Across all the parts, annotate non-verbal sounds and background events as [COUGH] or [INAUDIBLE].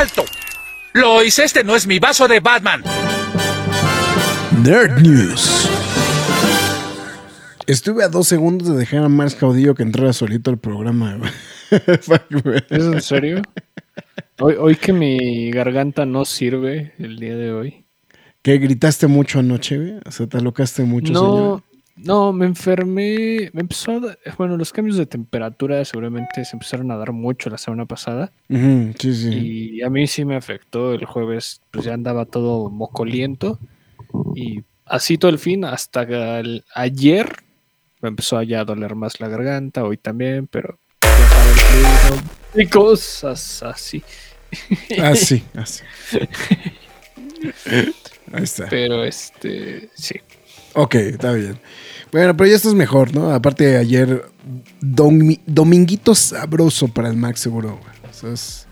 ¡Alto! Lois, este no es mi vaso de Batman. Nerd News. Estuve a dos segundos de dejar a Mars Caudillo que entrara solito al programa. [LAUGHS] ¿Es en serio? Hoy, hoy que mi garganta no sirve el día de hoy. ¿Que gritaste mucho anoche, güey? O sea, te alocaste mucho, no, no, me enfermé. Me empezó a bueno, los cambios de temperatura seguramente se empezaron a dar mucho la semana pasada. sí, sí. Y a mí sí me afectó el jueves, pues ya andaba todo mocoliento. Y así todo el fin, hasta ayer me empezó a ya doler más la garganta, hoy también, pero y cosas así. [LAUGHS] Así, así. [LAUGHS] Ahí está. Pero este, sí. Ok, está bien. Bueno, pero ya estás mejor, ¿no? Aparte de ayer, dominguito sabroso para el Max, seguro.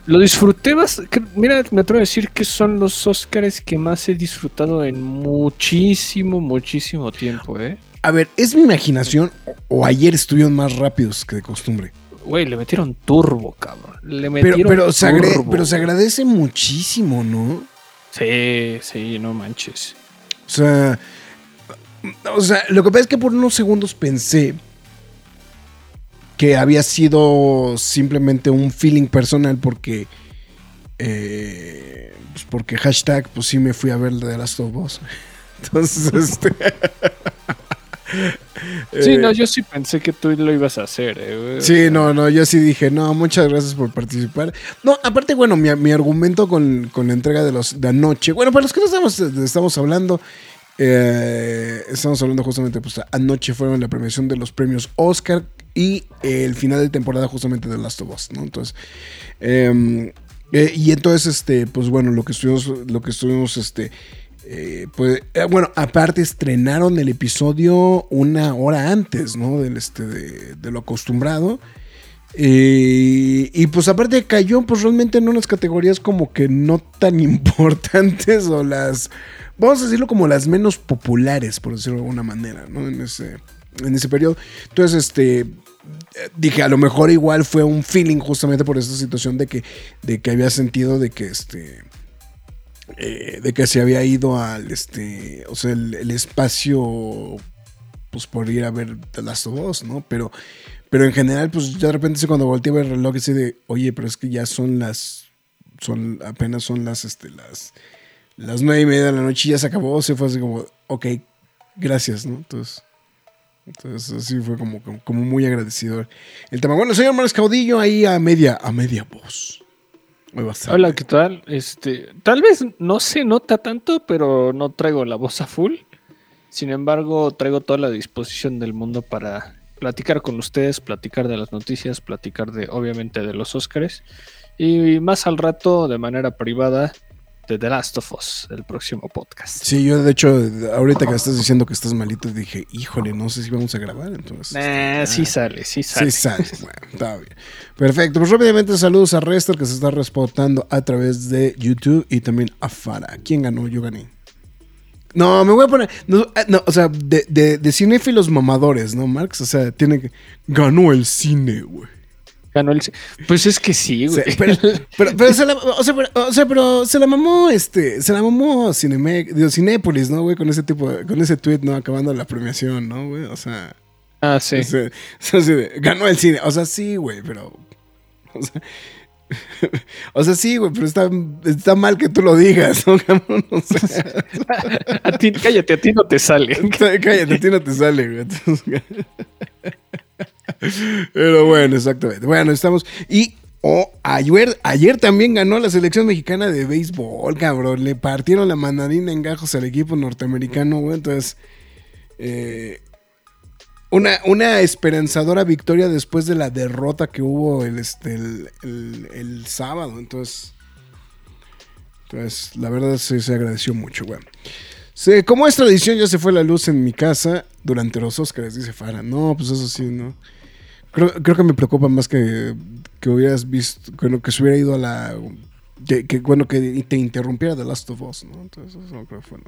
Lo disfruté más. Mira, me atrevo a decir que son los Oscars que más he disfrutado en muchísimo, muchísimo tiempo, ¿eh? A ver, ¿es mi imaginación o ayer estuvieron más rápidos que de costumbre? Güey, le metieron turbo, cabrón. Le metieron pero, pero, Se pero se agradece muchísimo, ¿no? Sí, sí, no manches. O sea, o sea, lo que pasa es que por unos segundos pensé que había sido simplemente un feeling personal porque. Eh, pues porque hashtag, pues sí me fui a ver de Last of Us. [LAUGHS] Entonces, este. [LAUGHS] Sí, no, yo sí pensé que tú lo ibas a hacer. Eh, sí, no, no, yo sí dije, no, muchas gracias por participar. No, aparte, bueno, mi, argumento con, la entrega de los de anoche, bueno, para los que no estamos, estamos hablando, eh, estamos hablando justamente, pues anoche fueron la premiación de los premios Oscar y el final de temporada justamente de Last of Us. Entonces, em, eh, y entonces, este, pues bueno, lo que estuvimos, lo que estuvimos, este, eh, pues, bueno, aparte estrenaron el episodio una hora antes, ¿no? Del, este, de, lo acostumbrado. y pues aparte cayó pues realmente en unas categorías como que no tan [LAUGHS] importantes o las vamos a decirlo como las menos populares, por decirlo de alguna manera, ¿no? En ese, en ese periodo. Entonces, este, dije, a lo mejor igual fue un feeling justamente por esta situación de que, de que había sentido de que este... Eh, de que se había ido al este o sea el, espacio pues por ir a ver of Us no pero pero en general pues ya de repente cuando volteé a ver el reloj y de oye pero es que ya son las son apenas son las este las las nueve y media de la noche ya se acabó, se fue así como, ok, gracias, ¿no? Entonces, entonces así fue como, como, muy agradecido. El tema, bueno, señor Mares Caudillo ahí a media, a media voz. Hola, ¿qué tal? Este, tal vez no se nota tanto, pero no traigo la voz a full. Sin embargo, traigo toda la disposición del mundo para platicar con ustedes, platicar de las noticias, platicar de, obviamente, de los Óscares. Y más al rato, de manera privada, de The Last of Us, el próximo podcast. Sí, yo de hecho, ahorita que estás diciendo que estás malito, dije, híjole, no sé si vamos a grabar, entonces. Eh, sí sale, sí sale. Sí sale, bueno, está bien. Perfecto, pues rápidamente saludos a Rester que se está respondando a través de YouTube y también a Fara. ¿Quién ganó? Yo gané. No, me voy a poner. No, eh, o sea, de, de, de cinéfilos mamadores, ¿no, Marx? O sea, tiene que. Ganó el cine, güey. Pues es que sí, güey. [LAUGHS] pero, se la, o sea, pero, se la mamó, este, se la mamó Cinépolis, ¿no, güey? Con ese tipo, con ese tweet, ¿no? Acabando la premiación, ¿no, güey? O sea. Ah, sí. ganó el cine. O sea, sí, güey, pero. [LAUGHS] O sea, sí, güey, pero está, está, mal que tú lo digas, ¿no, O sea, [LAUGHS] a ti, cállate, a ti no te sale. Cállate, a ti no te sale, güey. Pero bueno, exactamente. Bueno, estamos. Y oh, ayer, ayer también ganó la selección mexicana de béisbol, cabrón. Le partieron la mandarina en gajos al equipo norteamericano, güey. Entonces. Eh, una, una esperanzadora victoria después de la derrota que hubo el, este, el, sábado. Entonces, entonces, la verdad se, se agradeció mucho, güey. Se- como es tradición, ya se fue la luz en mi casa durante los Oscars, dice Farah. No, pues eso sí, no. Creo, creo que me preocupa más que, que hubieras visto, bueno, que se hubiera ido a la... Que, bueno, que te interrumpiera The Last of Us, ¿no? Entonces, eso creo que fue, no.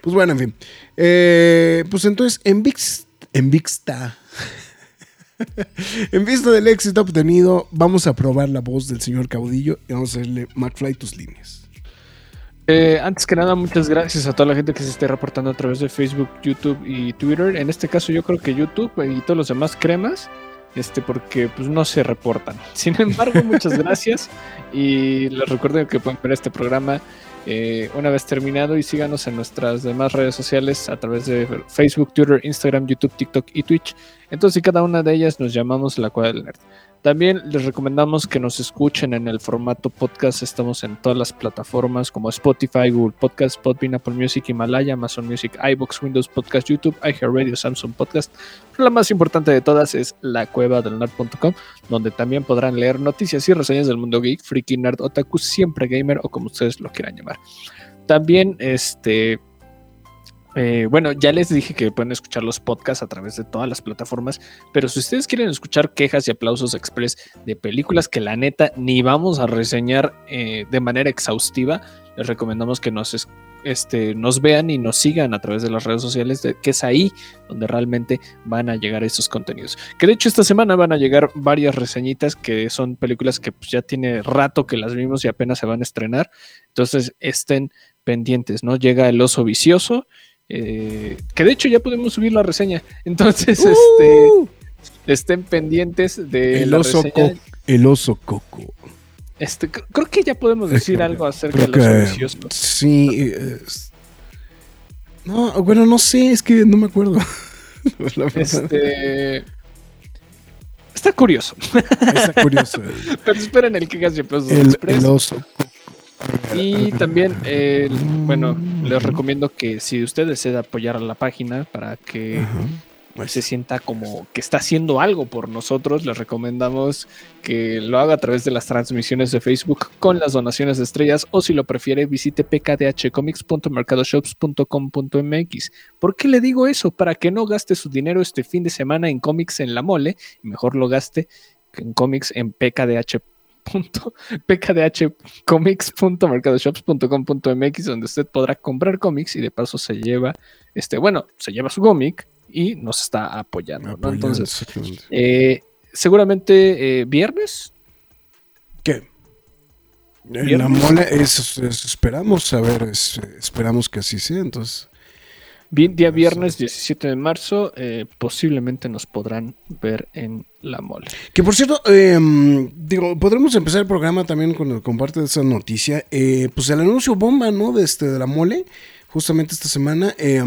Pues bueno, en fin. Eh, pues entonces, en VIX, en Vixta, [LAUGHS] en vista del éxito obtenido, vamos a probar la voz del señor Caudillo y vamos a hacerle McFly tus líneas. Eh, antes que nada, muchas gracias a toda la gente que se esté reportando a través de Facebook, YouTube y Twitter. En este caso, yo creo que YouTube y todos los demás cremas, este, porque pues no se reportan. [LAUGHS] Sin embargo, muchas gracias y les recuerdo que pueden ver este programa eh, una vez terminado y síganos en nuestras demás redes sociales a través de Facebook, Twitter, Instagram, YouTube, TikTok y Twitch. Entonces, cada una de ellas nos llamamos La Cueva del Nerd. También les recomendamos que nos escuchen en el formato podcast. Estamos en todas las plataformas como Spotify, Google Podcast, Podbean, Apple Music, Himalaya, Amazon Music, iBox, Windows Podcast, YouTube, iHeartRadio, Samsung Podcast. Pero la más importante de todas es la cueva del nerd.com, donde también podrán leer noticias y reseñas del mundo geek, freaky, nerd, otaku, siempre gamer o como ustedes lo quieran llamar. También, este, eh, bueno, ya les dije que pueden escuchar los podcasts a través de todas las plataformas, pero si ustedes quieren escuchar quejas y aplausos express de películas que la neta ni vamos a reseñar eh, de manera exhaustiva, les recomendamos que nos, es- este, nos vean y nos sigan a través de las redes sociales, que es ahí donde realmente van a llegar esos contenidos. Que de hecho esta semana van a llegar varias reseñitas que son películas que pues, ya tiene rato que las vimos y apenas se van a estrenar, entonces estén pendientes, ¿no? Llega El Oso Vicioso. Eh, que de hecho ya podemos subir la reseña. [LAUGHS] Entonces, este, estén pendientes de El la oso, reseña. co- el oso coco. Este, cr- creo que ya podemos decir algo acerca Creo oso que vicioso. sí. es- No, bueno, no sé, es que no me acuerdo. [LAUGHS] La Este. Está curioso. Está curioso. [LAUGHS] Pero esperen el que aplausos El, el oso. Y también, eh, bueno, les recomiendo que si usted desea apoyar a la página para que se sienta como que está haciendo algo por nosotros, les recomendamos que lo haga a través de las transmisiones de Facebook con las donaciones de estrellas o si lo prefiere visite pkdhcomics.mercadoshops.com.mx. ¿Por qué le digo eso? Para que no gaste su dinero este fin de semana en cómics en la mole mejor lo gaste en cómics en pkdh punto- pkdhcomics.mercadoshops.com.mx donde usted podrá comprar cómics y de paso se lleva este bueno se lleva su cómic y nos está apoyando, entonces eh, seguramente eh, viernes ¿Qué? En la ¿Viernes? mole, eso esperamos, a ver, es- esperamos que así sea, entonces. Vi- día viernes 17 de marzo eh, posiblemente nos podrán ver en la mole Que por cierto, eh, digo, podremos empezar el programa también con, con parte de esa noticia. Eh, pues el anuncio bomba, ¿no? De, este, de la mole, justamente esta semana. eh,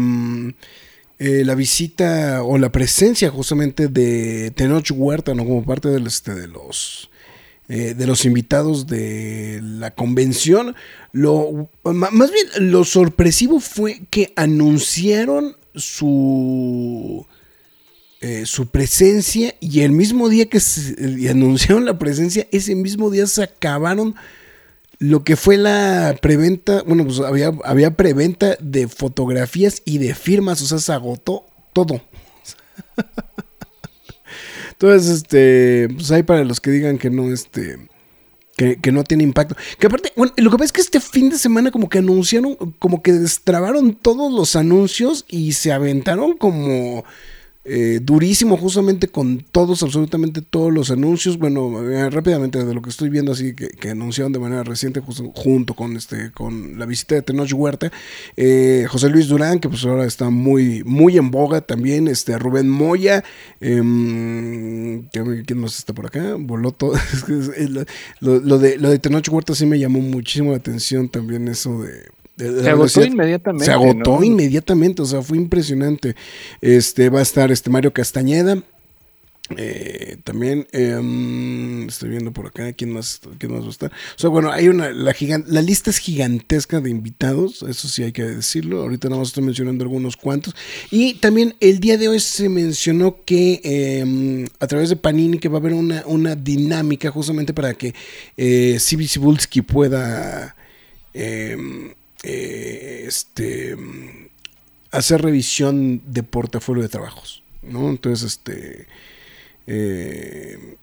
eh, la visita o la presencia justamente de Tenoch Huerta, ¿no? Como parte del, este, de los eh, de los invitados de la convención. Lo, más bien, lo sorpresivo fue que anunciaron su, eh, su presencia y el mismo día que se, anunciaron la presencia, ese mismo día se acabaron lo que fue la preventa. Bueno, pues había, había preventa de fotografías y de firmas, o sea, se agotó todo. [LAUGHS] Entonces, este, pues hay para los que digan que no, este, que, que no tiene impacto. Que aparte, bueno, lo que pasa es que este fin de semana como que anunciaron, como que destrabaron todos los anuncios y se aventaron como eh, durísimo justamente con todos, absolutamente todos los anuncios. Bueno, eh, rápidamente de lo que estoy viendo así que, anunciaron de manera reciente justo- junto con este con la visita de Tenoch Huerta, eh, José Luis Durán, que pues ahora está muy, muy en boga también, este Rubén Moya, em, ¿quién más está por acá? Boloto. [LAUGHS] Lo- lo de, lo de Tenoch Huerta sí me llamó muchísimo la atención también eso de... se agotó inmediatamente Se agotó ¿no? inmediatamente, o sea, fue impresionante. Este va a estar este Mario Castañeda. Eh, también em, estoy viendo por acá quién más, quién más va a estar. O sea, bueno, hay una la, gigan- la lista es gigantesca de invitados, eso sí hay que decirlo. Ahorita nada más estoy mencionando algunos cuantos. Y también el día de hoy se mencionó que em, a través de Panini que va a haber una, una dinámica justamente para que eh, Sibi Cibulski pueda em, eh, este hacer revisión de portafolio de trabajos. ¿no? Entonces, este. eh,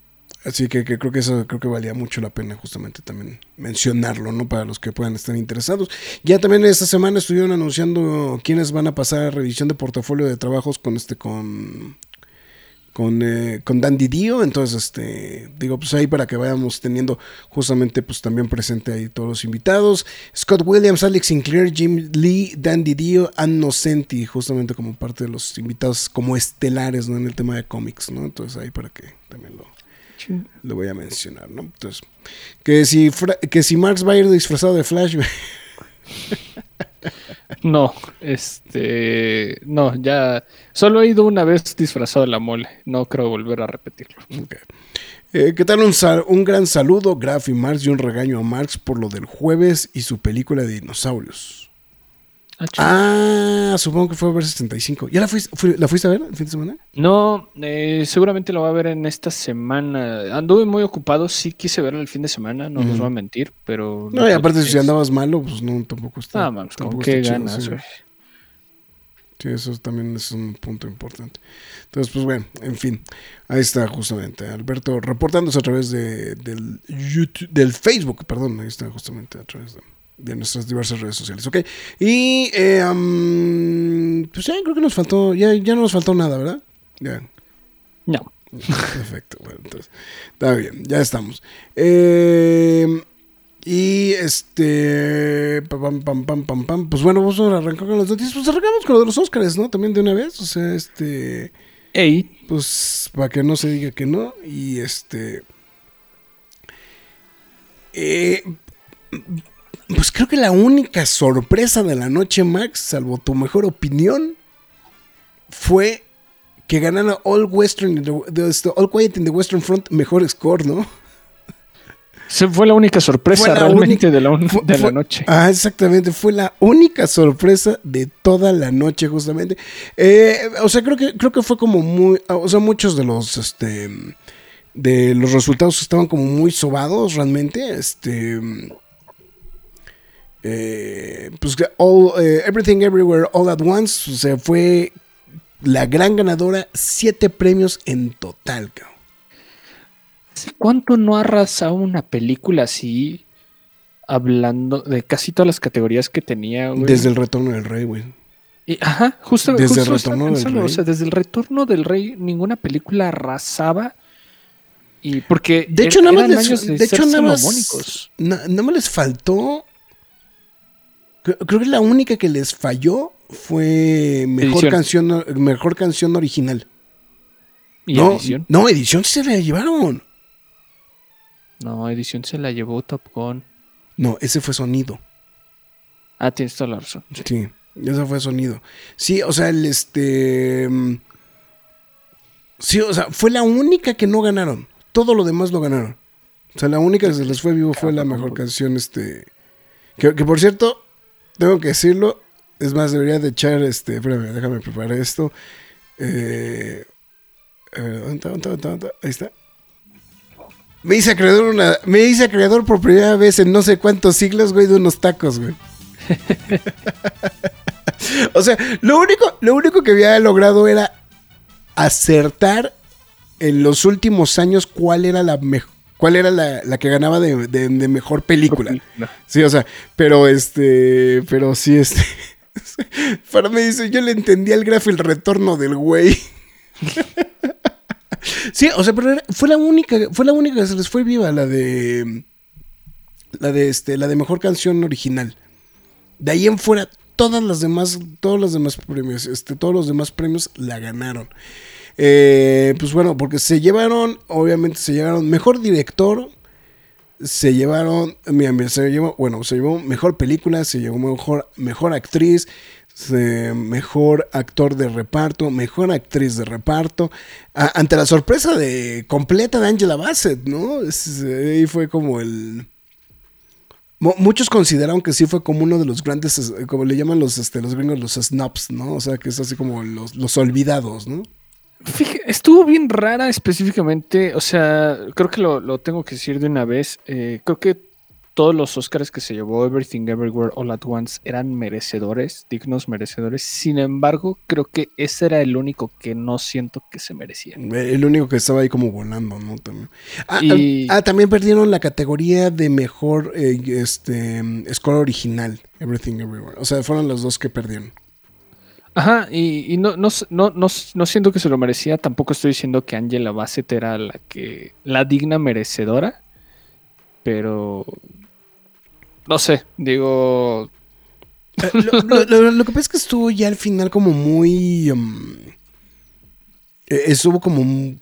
así que, que creo que eso creo que valía mucho la pena justamente también mencionarlo, ¿no? Para los que puedan estar interesados. Ya también esta semana estuvieron anunciando quiénes van a pasar a revisión de portafolio de trabajos con este con con, eh, con Dandy Dio, entonces este digo pues ahí para que vayamos teniendo justamente pues también presente ahí todos los invitados, Scott Williams, Alex Sinclair, Jim Lee, Dandy Dio, Ann Nocenti, justamente como parte de los invitados como estelares ¿no? en el tema de cómics, ¿no? Entonces ahí para que también lo, lo voy a mencionar, ¿no? Entonces, que si, que si Marx va a ir disfrazado de Flash, [LAUGHS] No, este. No, ya. Solo he ido una vez disfrazado de la mole. No creo volver a repetirlo. Eh, ¿Qué tal? Un, un gran saludo, Graf y Marx, y un regaño a Marx por lo del jueves y su película de dinosaurios. Ah. Ah, supongo que fue a ver 65. ¿Ya la fuiste, fui- la fuiste a ver el fin de semana? No, eh, seguramente lo va a ver en esta semana. Anduve muy ocupado, sí quise verlo el fin de semana, no les voy a mentir, pero... No, y aparte, si andabas malo, pues no, tampoco está. Ah, con tampoco qué está chido, ganas. Sí, eso también es un punto importante. Entonces, pues bueno, en fin, ahí está justamente Alberto reportándose a través de, del YouTube, del Facebook, perdón, ahí está justamente a través de, de nuestras diversas redes sociales, ¿ok? Y, eh, pues ya creo que nos faltó, ya, ya no nos faltó nada, ¿verdad? Ya. No. Perfecto, bueno, entonces, está bien, ya estamos. Eh, y este. Pam, pam, pam, pam, pam. Pues bueno, vamos a arrancar con las noticias. Pues arrancamos con lo de los Oscars, ¿no? También de una vez. O sea, este. Ey, Pues para que no se diga que no. Y este. eh, pues creo que la única sorpresa de la noche, Max, salvo tu mejor opinión, fue que ganara All Western, the- esto, All Quiet in the Western Front mejor score, ¿no? se fue la única sorpresa la realmente única- de la, un- Fue- de la fue- noche. Ah, exactamente. Fue la única sorpresa de toda la noche, justamente. Eh, o sea, creo que, creo que fue como muy. O sea, muchos de los. Este. De los resultados estaban como muy sobados realmente. Este. Eh, pues que all, eh, Everything Everywhere All at Once. O sea, fue la gran ganadora. Siete premios en total, cabrón. ¿Hace ¿Cuánto no ha arrasado una película así? Hablando de casi todas las categorías que tenía, güey. Desde el retorno del rey, güey. Y- ajá, justo, Desde justo el Retorno del Rey. O sea, desde el retorno del rey, ninguna película arrasaba. Y porque De er- hecho, nada más les, de, de hecho, nada más, na- nada más les faltó. Creo, que la única que les falló fue mejor Edición. canción, mejor canción original. ¿Y no, edición? no, edición sí se la llevaron. No, edición se la llevó Top Gun. No, ese fue sonido. Ah, tienes toda la razón. Sí, ese fue sonido. Sí, o sea, el este. mm, Sí, o sea, fue la única que no ganaron. Todo lo demás lo ganaron. O sea, la única que se les fue vivo fue la mejor canción, este. Que, que por cierto, tengo que decirlo. Es más, debería de echar este. Espérame, déjame preparar esto. Eh, a ver, ¿dónde está? ¿Dónde está? ¿Dónde? Ahí está. Me hice acreedor. Me hice acreedor por primera vez en no sé cuántos siglos, güey, de unos tacos, güey. [LAUGHS] O sea, lo único, lo único que había logrado era acertar en los últimos años cuál era la mejor. ¿Cuál era la, la que ganaba de, de- de mejor película? Sí, o sea, pero este. Pero sí, este. [LAUGHS] Para mí dice, yo le entendí al grafo el retorno del güey. [LAUGHS] Sí, o sea, pero fue la única, fue la única que se les fue viva, la de. La de este, la de mejor canción original. De ahí en fuera, todas las demás, todos los demás premios, este, todos los demás premios la ganaron. Eh, pues bueno, porque se llevaron, obviamente se llevaron mejor director, se llevaron, mira, se llevó, bueno, se llevó mejor película, se llevó mejor, mejor actriz, mejor actor de reparto, mejor actriz de reparto, ante la sorpresa de completa de Angela Bassett, ¿no? Ahí fue como el... Mu- Muchos consideraron que sí fue como uno de los grandes, es- como le llaman los, este, los gringos, los snobs, ¿no? O sea, que es así como los, los olvidados, ¿no? Fíjate, estuvo bien rara específicamente, o sea, creo que lo, lo tengo que decir de una vez. eh, creo que todos los Oscars que se llevó Everything Everywhere All at Once eran merecedores, dignos merecedores. Sin embargo, creo que ese era el único que no siento que se merecía. El único que estaba ahí como volando, ¿no? También. Ah, Y- ah, también perdieron la categoría de mejor eh, este, score original, Everything Everywhere. O sea, fueron los dos que perdieron. Ajá, y, y no, no, no, no, siento que se lo merecía. Tampoco estoy diciendo que Angela Bassett era la que. la digna merecedora. Pero. No sé, digo. Eh, Lo, [LAUGHS] lo- lo- lo que pasa es que estuvo ya al final como muy... um, eh, estuvo como...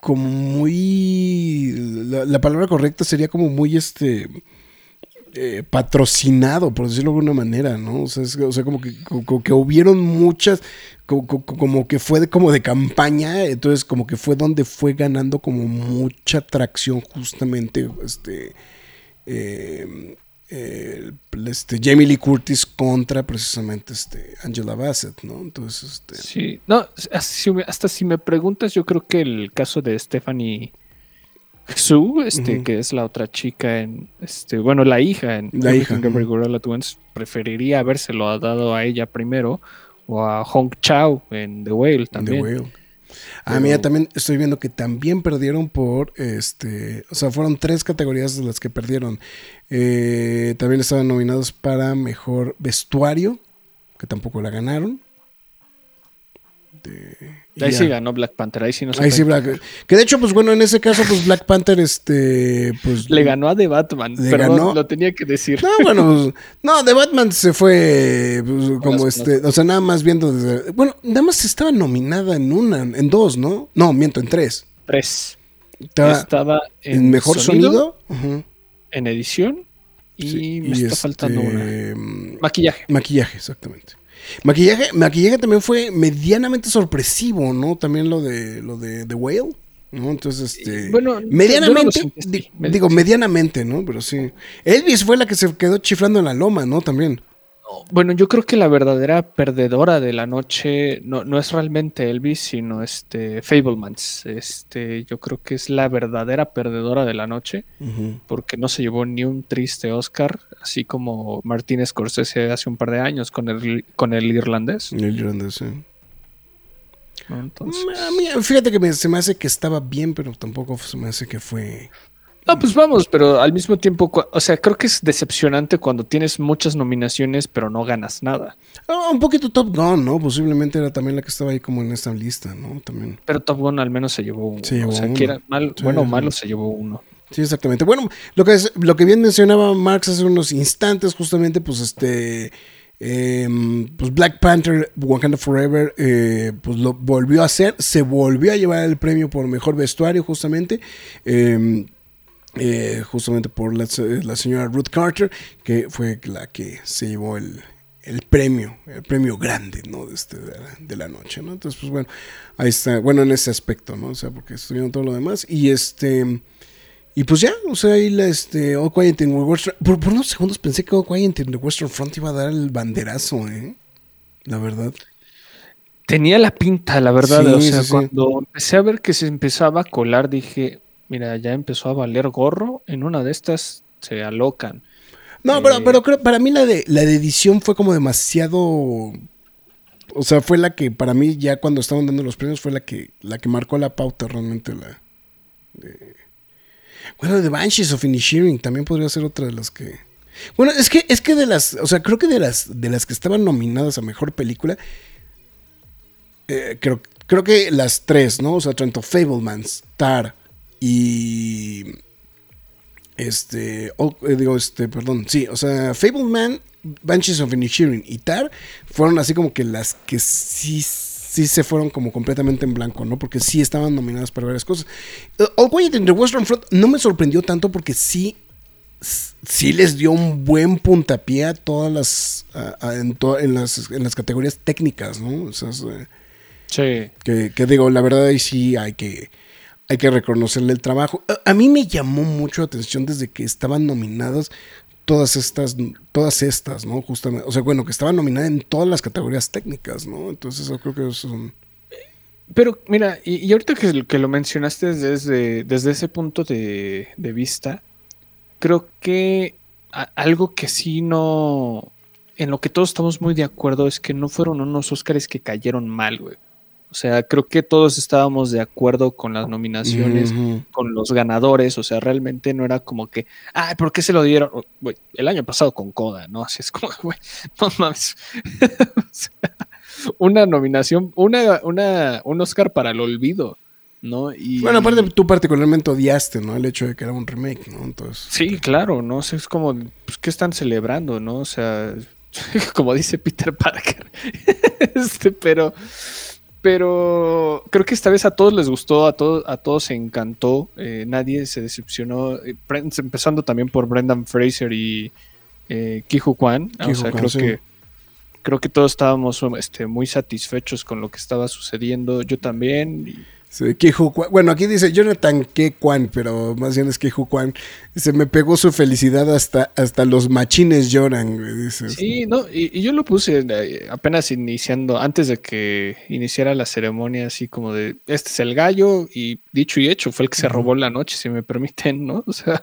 Como muy... La, la palabra correcta sería como muy este... eh, patrocinado, por decirlo de alguna manera, ¿no? O sea, es- o sea, como, que, hubieron muchas, co- co- como, que fue de, como de campaña, entonces como que fue donde fue ganando como mucha tracción justamente, este, eh, este, Jamie Lee Curtis contra precisamente este, Angela Bassett, ¿no? Entonces, este, Sí, no, hasta si me preguntas, yo creo que el caso de Stephanie Su, este, que es la otra chica en, este, bueno, la hija en La hija, Everything ujú. Everywhere All at Once, preferiría habérselo dado a ella primero o a Hong Chao en The Whale The también. Whale. Ah, mira, también estoy viendo que también perdieron por, este, o sea, fueron tres categorías de las que perdieron. Eh, también estaban nominados para mejor vestuario, que tampoco la ganaron. De- Ahí sí ganó Black Panther, ahí sí no se Ahí sí, puede- Black- que de hecho, pues bueno, en ese caso, pues Black Panther, este, pues Le ganó a The Batman, perdón, ganó- lo tenía que decir. No, bueno, pues, [LAUGHS] no, de Batman se fue pues, como las este, o sea, nada más viendo desde, bueno, nada más estaba nominada en una, en dos, ¿no? No, miento, en tres. Tres. Estaba Estaba en, en mejor sonido, en edición y sí, me y está este, faltando una. mm, Maquillaje. Maquillaje, exactamente. Maquillaje, maquillaje también fue medianamente sorpresivo, ¿no? También lo de lo de The Whale, ¿no? Entonces, este, Bueno, yo no lo medianamente, sentí así, di- me- digo, medianamente, ¿no? Pero sí. Elvis fue la que se quedó chiflando en la loma, ¿no? También. Bueno, yo creo que la verdadera perdedora de la noche no, no es realmente Elvis, sino este Fablemans. Este, yo creo que es la verdadera perdedora de la noche, porque no se llevó ni un triste Oscar, así como Martínez Scorsese hace un par de años con el, con el irlandés. El irlandés, sí. Entonces, A mí, fíjate que me- se me hace que estaba bien, pero tampoco se me hace que fue. No, pues vamos, pero al mismo tiempo, o sea, creo que es decepcionante cuando tienes muchas nominaciones, pero no ganas nada. Ah, un poquito Top Gun, ¿no? Posiblemente era también la que estaba ahí como en esta lista, ¿no? También. Pero Top Gun al menos se llevó uno. Se llevó o sea, uno. que era mal, Sí, bueno o malo, se llevó uno. Sí, exactamente. Bueno, lo que, es- lo que bien mencionaba Marx hace unos instantes, justamente, pues este. em, pues Black Panther, Wakanda Forever, eh, pues lo volvió a hacer, se volvió a llevar el premio por mejor vestuario, justamente. em, eh, justamente por la, la señora Ruth Carter, que fue la que se llevó el, el premio, el premio grande, ¿no? De, este, de, la, de la noche, ¿no? Entonces, pues bueno, ahí está, bueno, en ese aspecto, ¿no? O sea, porque estuvieron todo lo demás. Y este, y pues ya, o sea, ahí la, este, All Quiet in the Western, por, por unos segundos pensé que All Quiet in the Western Front iba a dar el banderazo, ¿eh? La verdad. Tenía la pinta, la verdad. Sí, o sea, sí, sí. cuando empecé a ver que se empezaba a colar, dije, mira, ya empezó a valer gorro. En una de estas se alocan. No, Eh, pero, pero creo, para mí la de, la de edición fue como demasiado. O sea, fue la que para mí ya cuando estaban dando los premios fue la que, la que marcó la pauta realmente. La, de- Bueno, The Banshees of Inisherin también podría ser otra de las que. Bueno, es que, es que de las. O sea, creo que de las, de las que estaban nominadas a mejor película. eh, creo, creo que las tres, ¿no? O sea, tanto Fablemans, Tar y. Este, oh, eh, digo, este, perdón, sí, o sea, Fableman, Banshees of Inisherin y Tar fueron así como que las que sí, sí se fueron como completamente en blanco, ¿no? Porque sí estaban nominadas para varias cosas. Eh, All Quiet in the Western Front no me sorprendió tanto porque sí, sí les dio un buen puntapié a todas las, a- a- en, to- en las, en las categorías técnicas, ¿no? O sea, es, eh, Sí. que, que digo, la verdad ahí sí hay que, hay que reconocerle el trabajo. A, mí me llamó mucho la atención desde que estaban nominadas todas estas, todas estas, ¿no? Justamente, o sea, bueno, que estaban nominadas en todas las categorías técnicas, ¿no? Entonces yo creo que eso es un... Pero mira, y, ahorita que, lo mencionaste desde, desde ese punto de, vista, creo que algo que sí no, en lo que todos estamos muy de acuerdo es que no fueron unos Óscares que cayeron mal, güey. O sea, creo que todos estábamos de acuerdo con las nominaciones, con los ganadores, o sea, realmente no era como que, ay, ¿por qué se lo dieron? O, el año pasado con Coda, ¿no? Así es como, [LAUGHS] güey, no mames. [LAUGHS] O sea, una nominación, una, una, un Oscar para el olvido, ¿no? Y, Bueno, aparte tú particularmente odiaste, ¿no? El hecho de que era un remake, ¿no? Entonces... Sí, claro, ¿no? O sea, es como, pues, ¿qué están celebrando, no? O sea, [LAUGHS] como dice Peter Parker. este, pero, pero creo que esta vez a todos les gustó, a todos, a todos se encantó, eh, nadie se decepcionó, eh, empezando también por Brendan Fraser y eh, Ki-Hu Kwan. O sea, Kwan, creo sí. que creo que todos estábamos este, muy satisfechos con lo que estaba sucediendo. Yo también. y- Sí, Keiju Kwan. Bueno, aquí dice Jonathan K. Kwan, pero más bien es Keiju Kwan. Se me pegó su felicidad hasta, hasta los machines lloran, güey, dice. Sí, no, y, y yo lo puse eh, apenas iniciando, antes de que iniciara la ceremonia, así como de, este es el gallo, y dicho y hecho, fue el que se robó la noche, si me permiten, ¿no? [LAUGHS] O sea,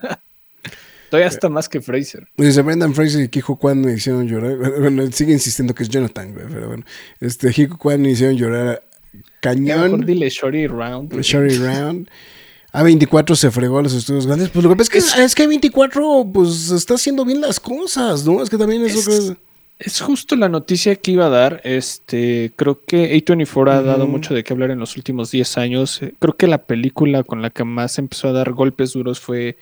todavía está más que Fraser. Dice Brendan Fraser y Keiju Kwan me hicieron llorar. [LAUGHS] Bueno, sigue insistiendo que es Jonathan, güey, pero bueno. Este, Keiju Kwan me hicieron llorar Ya mejor cañón. dile Shorty Round. Sherry [LAUGHS] Round. A24 se fregó a los estudios grandes. Pues lo que pasa es que, es que A24 pues está haciendo bien las cosas, ¿no? Es que también eso Es- creo- Es justo la noticia que iba a dar. Este, creo que A24 ha dado mucho de qué hablar en los últimos 10 años. Eh, Creo que la película con la que más empezó a dar golpes duros fue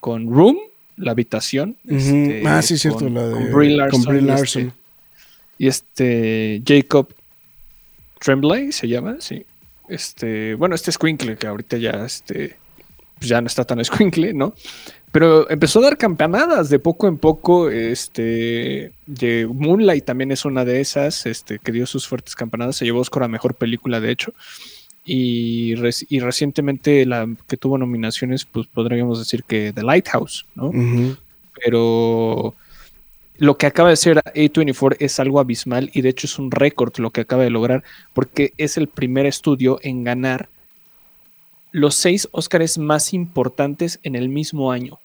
con Room, la habitación. Este, ah, sí, cierto, con- la de con Brie Larson. con Brie y Larson. este- Y este, Jacob Tremblay se llama, sí. Este, bueno, este Squinkle que ahorita ya, este, pues ya no está tan [LAUGHS] Squinkle, ¿no? Pero empezó a dar campanadas de poco en poco. Este, de Moonlight también es una de esas, este, que dio sus fuertes campanadas. Se llevó Oscar a mejor película, de hecho. Y, reci- y recientemente la que tuvo nominaciones, pues podríamos decir que The Lighthouse, ¿no? Pero lo que acaba de hacer A24 es algo abismal y de hecho es un récord lo que acaba de lograr porque es el primer estudio en ganar los seis Óscares más importantes en el mismo año.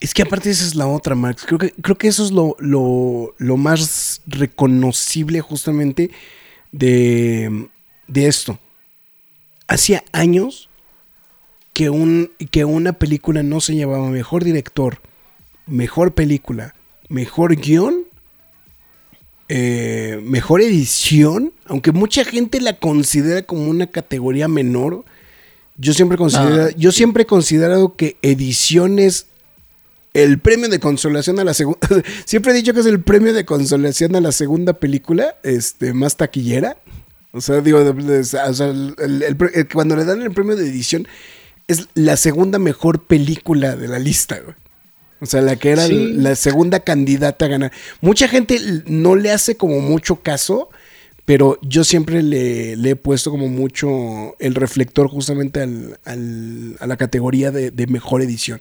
Es que aparte esa es la otra, Max. Creo que, creo que eso es lo, lo, lo más reconocible justamente de, de esto. Hacía años que, un, que una película no se llevaba mejor director, mejor película, mejor guion, eh, mejor edición, aunque mucha gente la considera como una categoría menor. Yo siempre, considera- yo siempre he considerado que edición es el premio de consolación a la segunda. [LAUGHS] Siempre he dicho que es el premio de consolación a la segunda película este, más taquillera. O sea, digo, o sea, el- el- el- cuando le dan el premio de edición, es la segunda mejor película de la lista, güey. O sea, la que era Sí. la segunda candidata a ganar. Mucha gente no le hace como mucho caso, pero yo siempre le, le he puesto como mucho el reflector justamente al- al- a la categoría de, de mejor edición.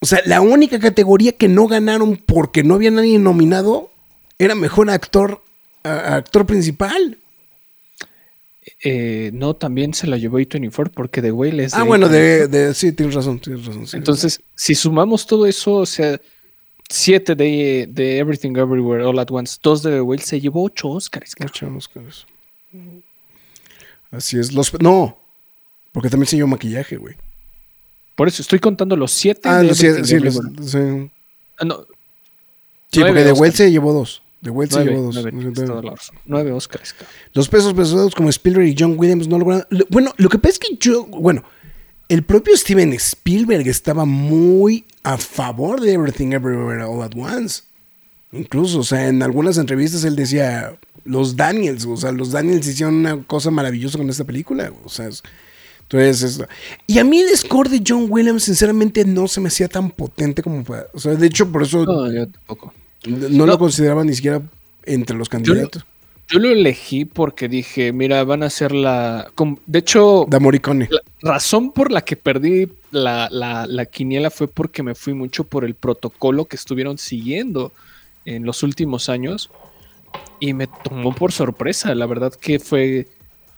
O sea, la única categoría que no ganaron porque no había nadie nominado era mejor actor, a- actor principal. Eh, no, también se la llevó A24 porque The Whale es Ah, de bueno, A24. de, de- sí, tienes razón, tienes razón. sí. Entonces, si sumamos todo eso, o sea, siete de, de Everything Everywhere All at Once, dos de The Whale, se llevó ocho cabrón. Ocho Óscares. Así es. Los, no, porque también se llevó maquillaje, güey. Por eso estoy contando los siete. Ah, de no, sí, los- sí. Ah, no, Sí, Nueve porque Well Óscares. se llevó dos. De se nueve, llevó dos. nueve, la. Nueve. Los pesos pesados como Spielberg y John Williams no lograron. lo- Bueno, lo que pasa es que yo. Bueno, el propio Steven Spielberg estaba muy a favor de Everything Everywhere All at Once. Incluso, o sea, en algunas entrevistas él decía. Los Daniels, o sea, los Daniels hicieron una cosa maravillosa con esta película. O sea, es- Entonces, esto. Y a mí el score de John Williams, sinceramente, no se me hacía tan potente como para. O sea, de hecho, por eso No, yo tampoco. Lo consideraba ni siquiera entre los candidatos. Yo lo elegí porque dije, mira, van a hacer la... De hecho, Da Morricone. la razón por la que perdí la, la- la quiniela fue porque me fui mucho por el protocolo que estuvieron siguiendo en los últimos años y me tomó por sorpresa. La verdad que fue,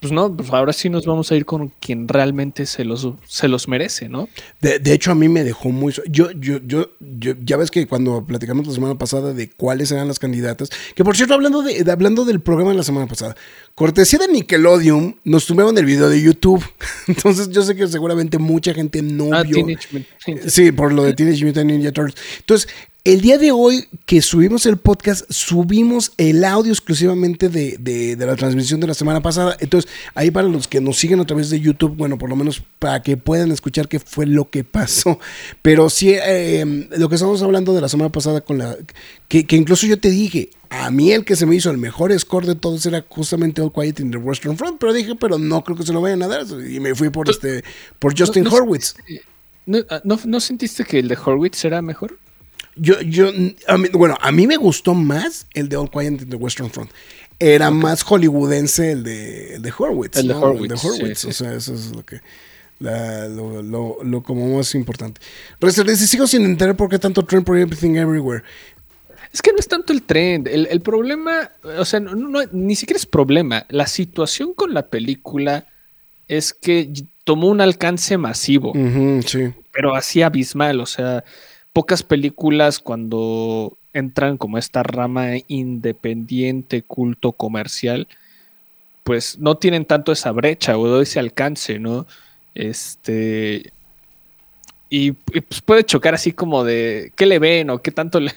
pues no, pues ahora sí nos vamos a ir con quien realmente se los, se los merece, ¿no? De, de hecho, a mí me dejó muy. Yo, yo, yo, yo- ya ves que cuando platicamos la semana pasada de cuáles eran las candidatas, que por cierto, hablando, de, de- hablando del programa de la semana pasada, cortesía de Nickelodeon, nos tumbaron el video de YouTube. [LAUGHS] Entonces, yo sé que seguramente mucha gente no Ah, vio. Teenage Sí, por lo de Teenage Mutant Ninja Turtles. Entonces, el día de hoy que subimos el podcast, subimos el audio exclusivamente de, de- de la transmisión de la semana pasada. Entonces, ahí para los que nos siguen a través de YouTube, bueno, por lo menos para que puedan escuchar qué fue lo que pasó. Pero sí, eh, lo que estamos hablando de la semana pasada con la... Que, que incluso yo te dije, a mí el que se me hizo el mejor score de todos era justamente All Quiet in the Western Front, pero dije, pero no creo que se lo vayan a dar. Y me fui por este por Justin no. Horwitz. ¿No, ah, no, ¿no sentiste que el de Horwitz era mejor? Yo, yo, a mí- bueno, a mí me gustó más el de All Quiet in the Western Front. Era más hollywoodense el de, el de Horwitz. El de ¿no? Horwitz, El de Horwitz. sí, O sí. sea, eso es lo que. la- lo, lo- lo como más importante. Rester dice: Sigo sin entender por qué tanto trend por Everything Everywhere. Es que no es tanto el trend. El, el problema, o sea, no, no- ni siquiera es problema. La situación con la película es que tomó un alcance masivo, sí. pero así abismal. O sea, pocas películas cuando entran como esta rama independiente, culto, comercial, pues no tienen tanto esa brecha o ese alcance, ¿no? Este. Y, pues puede chocar así como de qué le ven o qué tanto [LAUGHS] le-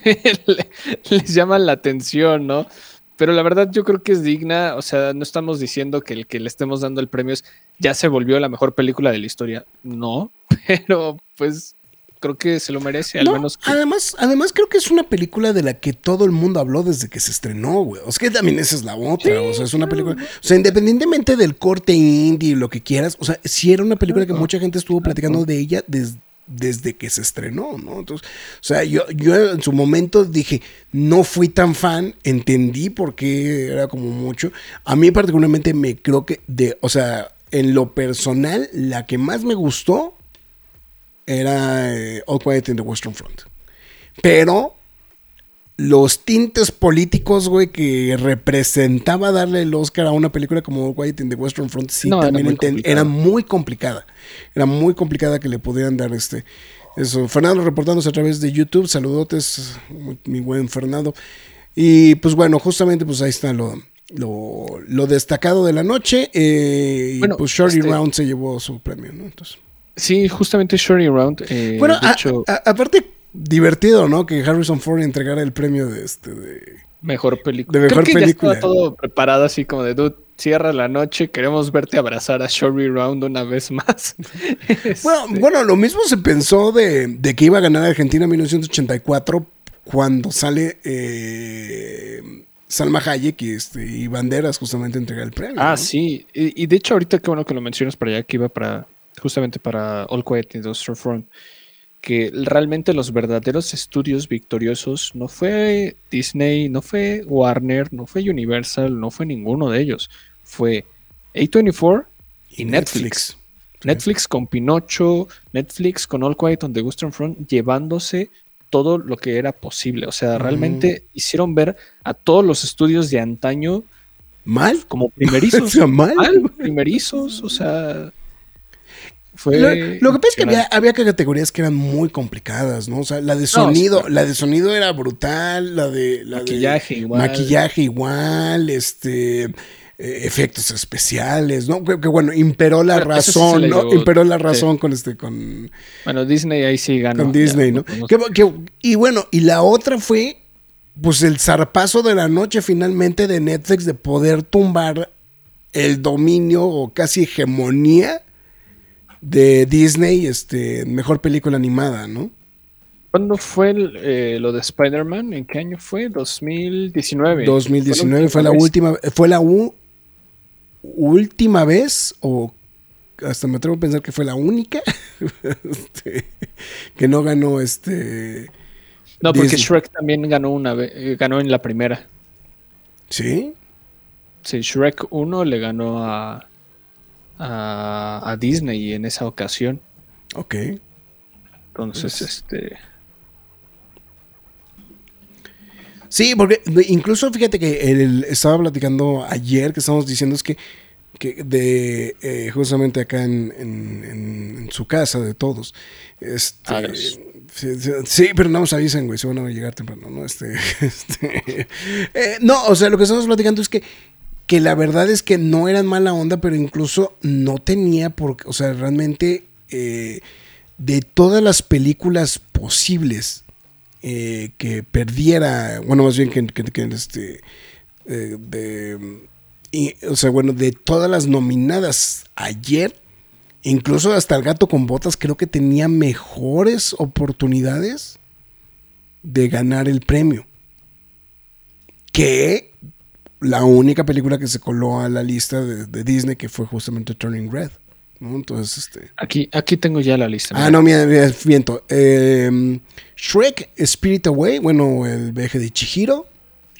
les llama la atención, ¿no? Pero la verdad yo creo que es digna, o sea, no estamos diciendo que el que le estemos dando el premio es ya se volvió la mejor película de la historia, no, [LAUGHS] pero pues creo que se lo merece, al No, menos que- además, además creo que es una película de la que todo el mundo habló desde que se estrenó, güey. O sea, que también esa es la otra. o sea, es una película. O sea, independientemente del corte indie y lo que quieras, o sea, sí era una película que mucha gente estuvo platicando de ella des- desde que se estrenó, ¿no? Entonces, o sea, yo, yo en su momento dije, no fui tan fan, entendí por qué era como mucho. A mí particularmente me creo que de, o sea, en lo personal, la que más me gustó era eh, All Quiet in the Western Front. Pero los tintes políticos, güey, que representaba darle el Oscar a una película como All Quiet in the Western Front, sí, No, era también muy era muy complicada. Era muy complicada que le pudieran dar este. Eso. Fernando reportándose a través de YouTube. Saludotes, mi buen Fernando. Y pues bueno, justamente pues ahí está lo, lo, lo destacado de la noche. eh, y pues Shorty este- Round se llevó su premio, ¿no? Entonces. Sí, justamente Shorty Round, eh, Bueno, a- hecho, a- aparte, divertido, ¿no? Que Harrison Ford entregara el premio de este. De... mejor película. de mejor creo que película. ya estaba todo preparado así como de, dude, cierra la noche, queremos verte abrazar a Shorty Round una vez más. [LAUGHS] Bueno, Este, bueno, lo mismo se pensó de, de que iba a ganar Argentina en 1984 cuando sale eh, Salma Hayek y, este, y Banderas justamente a entregar el premio. Ah, ¿no? sí. Y, y de hecho, ahorita qué bueno que lo mencionas para allá, que iba para justamente para All Quiet in the Western Front, que realmente los verdaderos estudios victoriosos no fue Disney, no fue Warner, no fue Universal, no fue ninguno de ellos. Fue A24 y, Netflix. Netflix con Pinocho, Netflix con All Quiet on the Western Front, llevándose todo lo que era posible. O sea, realmente hicieron ver a todos los estudios de antaño ¿Mal? como [LAUGHS] O primerizos. sea, mal. mal, primerizos, o sea. Fue Lo, lo que pasa es que había, categorías que eran muy complicadas, ¿no? O sea, la de sonido, la de sonido era brutal, la de la de Maquillaje igual. maquillaje igual, este eh, efectos especiales, ¿no? Que, que bueno, imperó la Bueno, eso sí razón, ¿no? Imperó la sí. razón con este con Bueno, Disney ahí sí ganó. con ya, Disney, ¿no? no- Que- que- y bueno, y la otra fue, pues, el zarpazo de la noche finalmente de Netflix de poder tumbar el dominio o casi hegemonía de Disney, este, mejor película animada, ¿no? ¿Cuándo fue el, eh, lo de Spider-Man? ¿En qué año fue? 2019. 2019 fue la última, fue la u- última vez o hasta me atrevo a pensar que fue la única [LAUGHS] este, que no ganó este. No, porque Disney. Shrek también ganó una vez, eh, ganó en la primera. ¿Sí? Sí, Shrek 1 le ganó a, a, a Disney en esa ocasión. Ok. Entonces, Pues- este. Sí, porque incluso fíjate que el- estaba platicando ayer que estábamos diciendo es que, que de eh, justamente acá en, en- en- en su casa de todos. Este, Ah, sí, pero no nos avisen, güey, se van a llegar temprano, ¿no? Este, [LAUGHS] este, eh, no, o sea, lo que estamos platicando es que, que la verdad es que no eran mala onda, pero incluso no tenía por, o sea, realmente eh, de todas las películas posibles eh, que perdiera, bueno, más bien que, este, eh, de, o sea, bueno, de todas las nominadas ayer, incluso hasta el gato con botas creo que tenía mejores oportunidades de ganar el premio. Que la única película que se coló a la lista de, de Disney que fue justamente Turning Red. ¿no? Entonces, este... Aquí, aquí tengo ya la lista. Ah, mira. no, mira, mira, viento. Eh, Shrek, Spirit Away, bueno, el viaje de Chihiro.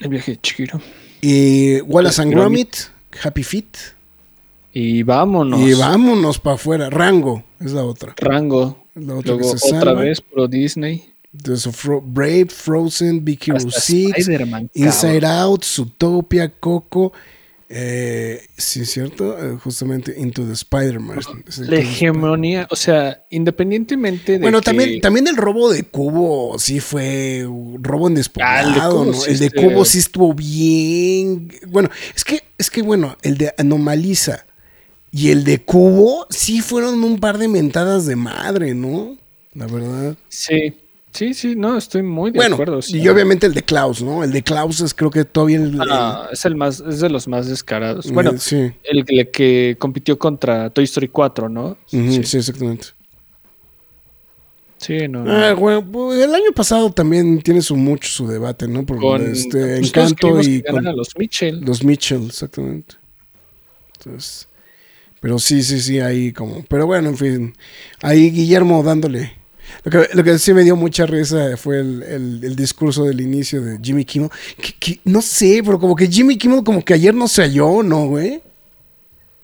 El viaje de Chihiro. Y Wallace and Gromit. Happy Feet. Y vámonos. Y vámonos para afuera. Rango es la otra. Rango. La otra Luego que se otra salva. vez pro Disney. Fro- Brave, Frozen, Big Hero Hasta 6, Spider-Man, Inside cabrón. Out, Zootopia, Coco. Eh, sí, es cierto. Eh, justamente Into the Spider-Man. La hegemonía, o sea, independientemente de Bueno, que- también, también el robo de cubo sí fue un robo en despoblado, Ah, el de Cubo ¿no? sí el de cubo sí estuvo bien. Bueno, es que, es que bueno, el de Anomaliza y el de cubo sí fueron un par de mentadas de madre, ¿no? La verdad. Sí, sí, sí, no, estoy muy de bueno, acuerdo. sea, y obviamente el de Klaus, ¿no? El de Klaus es creo que todavía el, ah, es el más, es de los más descarados. Bueno, el- sí. el, que- que compitió contra Toy Story 4, ¿no? Sí. sí, exactamente. Sí, no. Ah, bueno, pues, el año pasado también tiene su mucho su debate, ¿no? Por con este pues, encanto y que con- los Mitchell. Los Mitchell, exactamente. Entonces, pero sí, sí, sí, ahí como. Pero bueno, en fin. Ahí Guillermo dándole. Lo que, lo que sí me dio mucha risa fue el, el- el discurso del inicio de Jimmy Kimmel. Que- que- no sé, pero como que Jimmy Kimmel como que ayer no se halló, ¿no, güey?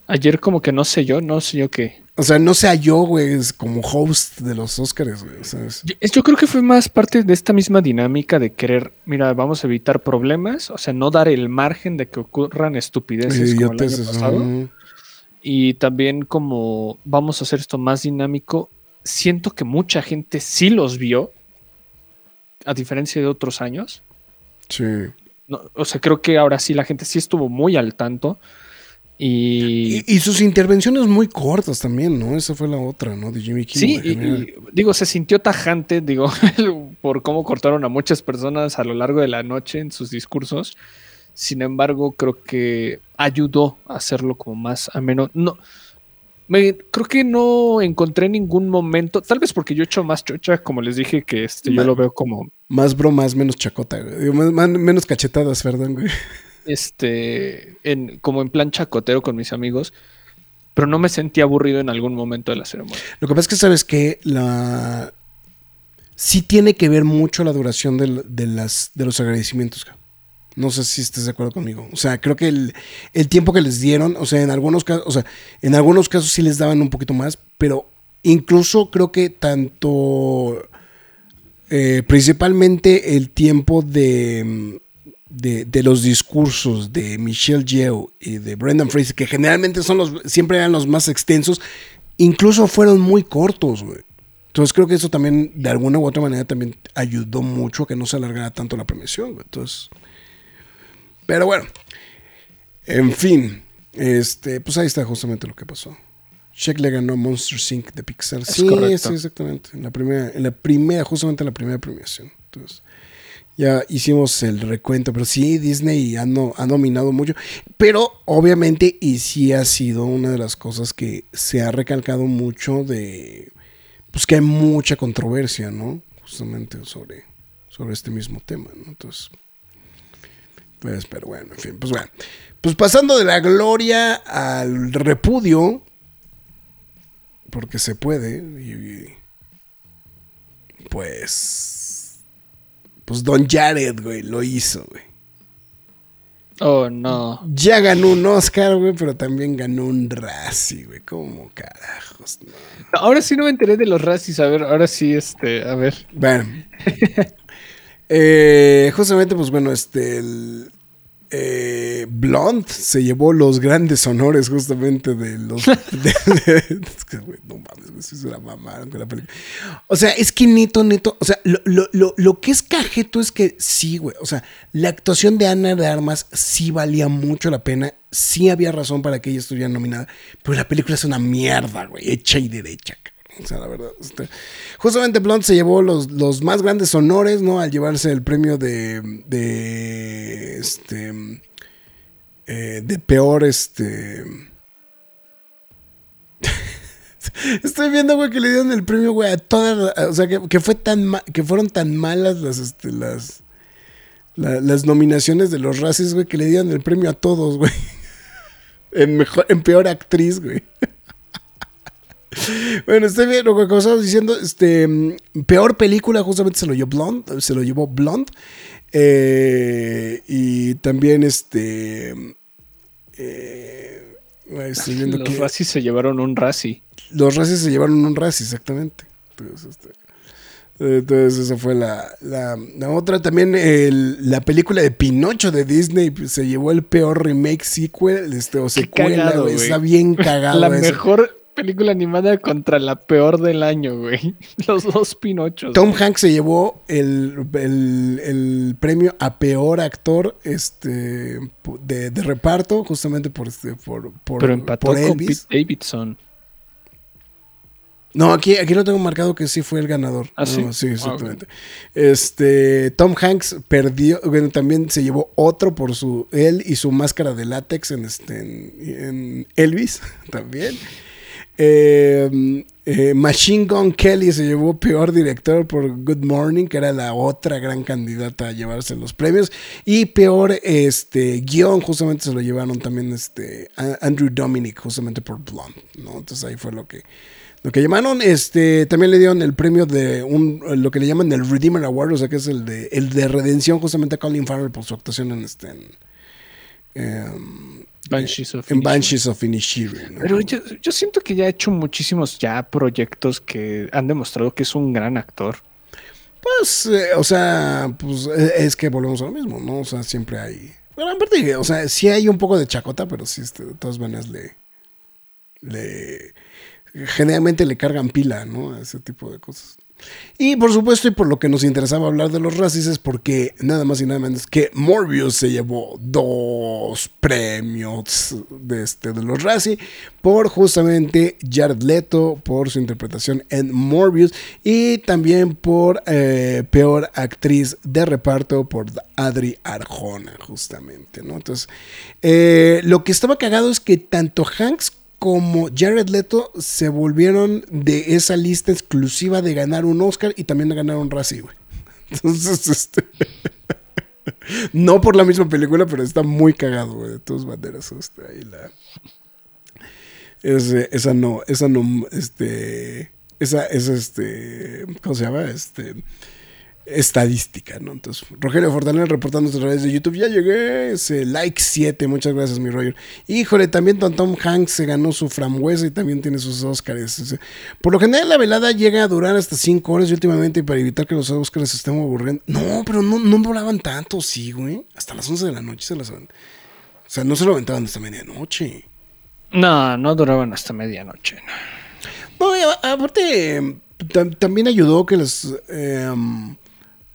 Ayer como que no sé yo, no sé yo qué. O sea, no se halló, güey, como host de los Oscars, güey. ¿sabes? Yo, creo que fue más parte de esta misma dinámica de querer, mira, vamos a evitar problemas, o sea, no dar el margen de que ocurran estupideces como el año. Y también como vamos a hacer esto más dinámico, siento que mucha gente sí los vio, a diferencia de otros años. Sí. No, o sea, creo que ahora sí la gente sí estuvo muy al tanto. Y, Y, y sus intervenciones muy cortas también, ¿no? Esa fue la otra, ¿no? De Jimmy Kimmel. sí, y, digo, se sintió tajante, digo, [LAUGHS] por cómo cortaron a muchas personas a lo largo de la noche en sus discursos. Sin embargo, creo que ayudó a hacerlo como más ameno. No, me, creo que no encontré ningún momento, tal vez porque yo he hecho más chocha, como les dije, que este, yo lo veo como Más bromas, menos chacota, güey. Más- más- menos cachetadas, perdón, güey. este, en, como en plan chacotero con mis amigos, pero no me sentí aburrido en algún momento de la ceremonia. Lo que pasa es que, ¿sabes que La... Sí tiene que ver mucho la duración de, las, de los agradecimientos. cabrón. No sé si estés de acuerdo conmigo. O sea, creo que el, el tiempo que les dieron, o sea, en algunos casos, o sea, en algunos casos sí les daban un poquito más, pero incluso creo que tanto, eh, principalmente el tiempo de, de, los discursos de Michelle Yeoh y de Brendan Fraser, que generalmente son los, siempre eran los más extensos, incluso fueron muy cortos, güey. Entonces creo que eso también, de alguna u otra manera, también ayudó mucho a que no se alargara tanto la premiación, güey. Entonces, pero bueno, en fin, este, pues ahí está justamente lo que pasó. Shaq le ganó Monster Inc. de Pixar. sí, correcto. sí, exactamente. En la primera, en la primera, justamente en la primera premiación. Entonces, ya hicimos el recuento, pero sí, Disney ha, no- ha nominado mucho. Pero obviamente, y sí ha sido una de las cosas que se ha recalcado mucho de. Pues que hay mucha controversia, ¿no? Justamente sobre, sobre este mismo tema, ¿no? Entonces. Pues, pero bueno, en fin, pues bueno. Pues pasando de la gloria al repudio, porque se puede. Y, y, pues. Pues Don Jared, güey, lo hizo, güey. Oh, no. Ya ganó un Oscar, güey, pero también ganó un Razzie, güey. ¿Cómo carajos? No. Ahora sí no me enteré de los Razzies. A ver, ahora sí, este, a ver. Bueno. [LAUGHS] eh, justamente, pues bueno, este. El, eh, Blonde se llevó los grandes honores justamente de los... [LAUGHS] de- de- es que, güey, no mames, sí se la mamaron con la película. O sea, es que neto, neto, o sea, lo, lo- lo- lo que es cajeto es que sí, güey, o sea, la actuación de Ana de Armas sí valía mucho la pena, sí había razón para que ella estuviera nominada, pero la película es una mierda, güey, hecha y derecha, cabrón. O sea, la verdad. este, justamente Blonde se llevó los, los más grandes honores, ¿no? Al llevarse el premio de. de. este. eh, de peor, este. [LAUGHS] Estoy viendo, güey, que le dieron el premio, güey, a todas. O sea, que, que fue tan que fueron tan malas las, este, las. la- las nominaciones de los races, güey, que le dieron el premio a todos, güey. [LAUGHS] En, mejor, en peor actriz, güey. [LAUGHS] Bueno, estoy bien, lo que estábamos diciendo, este, peor película justamente se lo llevó Blonde, se lo llevó Blonde. Eh, y también este... eh, estoy viendo Los que Razzies se llevaron un Razzie. los racis se llevaron un Razzie, exactamente. Entonces, este, entonces esa fue la, la, la otra. También el- la película de Pinocho de Disney se llevó el peor remake sequel este, o secuela. cagado. Está bien [LAUGHS] cagado. la eso. mejor película animada contra la peor del año, güey. [LAUGHS] Los dos Pinochos. Tom güey. Hanks se llevó el, el- el premio a peor actor este, de, de reparto, justamente por, este, por, por, Pero empató por con Elvis. Pete Davidson. No, aquí, aquí no tengo marcado que sí fue el ganador. ¿Ah, sí? No, sí, Ah, exactamente. Este, Tom Hanks perdió, bueno, también se llevó otro por su, él y su máscara de látex en, este, en, en Elvis, [LAUGHS] también. Eh, eh, Machine Gun Kelly se llevó peor director por Good Morning, que era la otra gran candidata a llevarse los premios. Y peor este, guion, justamente se lo llevaron también este, Andrew Dominic, justamente por Blonde. ¿no? Entonces ahí fue lo que, lo que llamaron. Este, también le dieron el premio de un, lo que le llaman el Redeemer Award, o sea que es el de, el de redención justamente a Colin Farrell por su actuación en este. Em, Banshees of en. Banshees of Inisherin. ¿no? Pero yo, yo siento que ya ha hecho muchísimos ya proyectos que han demostrado que es un gran actor. Pues, eh, o sea, pues eh, es que volvemos a lo mismo, ¿no? O sea, siempre hay. Bueno, aparte, o sea, sí hay un poco de chacota, pero sí, este, de todas maneras le. le generalmente le cargan pila, ¿no? A ese tipo de cosas. Y por supuesto, y por lo que nos interesaba hablar de los racis, es porque nada más y nada menos que Morbius se llevó dos premios de, este, de los Razzie por justamente Jared Leto, por su interpretación en Morbius, y también por eh, peor actriz de reparto por Adri Arjona, justamente, ¿no? Entonces, eh, lo que estaba cagado es que tanto Hanks como Jared Leto se volvieron de esa lista exclusiva de ganar un Oscar y también de ganar un Razzie, güey. [LAUGHS] Entonces, este. [LAUGHS] no por la misma película, pero está muy cagado, güey. De todas maneras, este, esa no, esa no, este. Esa, esa, este. ¿Cómo se llama? Este. Estadística, ¿no? Entonces, Rogelio Fortaleza reportando a través de YouTube. Ya llegué, ese like 7. Muchas gracias, mi Roger. Híjole, también Don Tom Hanks se ganó su frambuesa y también tiene sus Oscars. Por lo general, la velada llega a durar hasta 5 horas y últimamente para evitar que los Oscars se estén aburriendo. No, pero no, no volaban tanto, sí, güey. Hasta las 11 de la noche se las. O sea, no se lo aventaban hasta medianoche. No, no duraban hasta medianoche. no. No, aparte, tam- también ayudó que las, eh,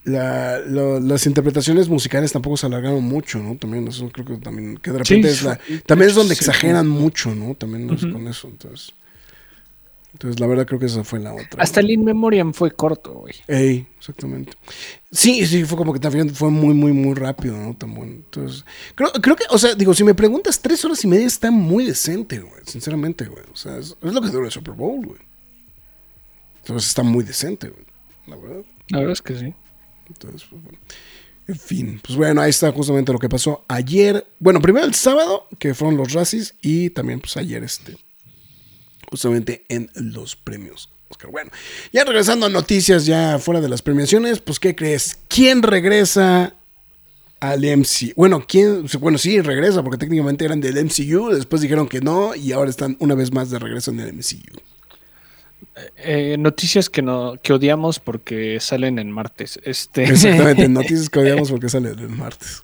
la- lo- las interpretaciones musicales tampoco se alargaron mucho, ¿no? También eso creo que también, que de repente Sí, es la, también es donde sí. exageran mucho, ¿no? También es con eso, entonces. Entonces, la verdad creo que esa fue la otra. Hasta el In Memoriam fue corto, güey. Ey, exactamente. Sí, sí, fue como que también fue muy, muy, muy rápido, ¿no? Tan bueno. Entonces, creo, creo que, o sea, digo, si me preguntas, tres horas y media está muy decente, güey. Sinceramente, güey. O sea, es, es lo que dura el Super Bowl, güey. Entonces está muy decente, güey. La verdad. La verdad es que sí. Entonces, pues bueno. En fin, pues bueno, ahí está justamente lo que pasó ayer. Bueno, primero el sábado, que fueron los Razzies, y también, pues ayer, este. justamente en los premios Oscar. Bueno, ya regresando a noticias, ya fuera de las premiaciones, pues ¿qué crees? ¿Quién regresa al MCU? Bueno, ¿quién? Bueno, sí, regresa, porque técnicamente eran del MCU, después dijeron que no, y ahora están una vez más de regreso en el MCU. Eh, noticias que no que odiamos porque salen en martes. Este... Exactamente, [LAUGHS] noticias que odiamos porque salen en martes.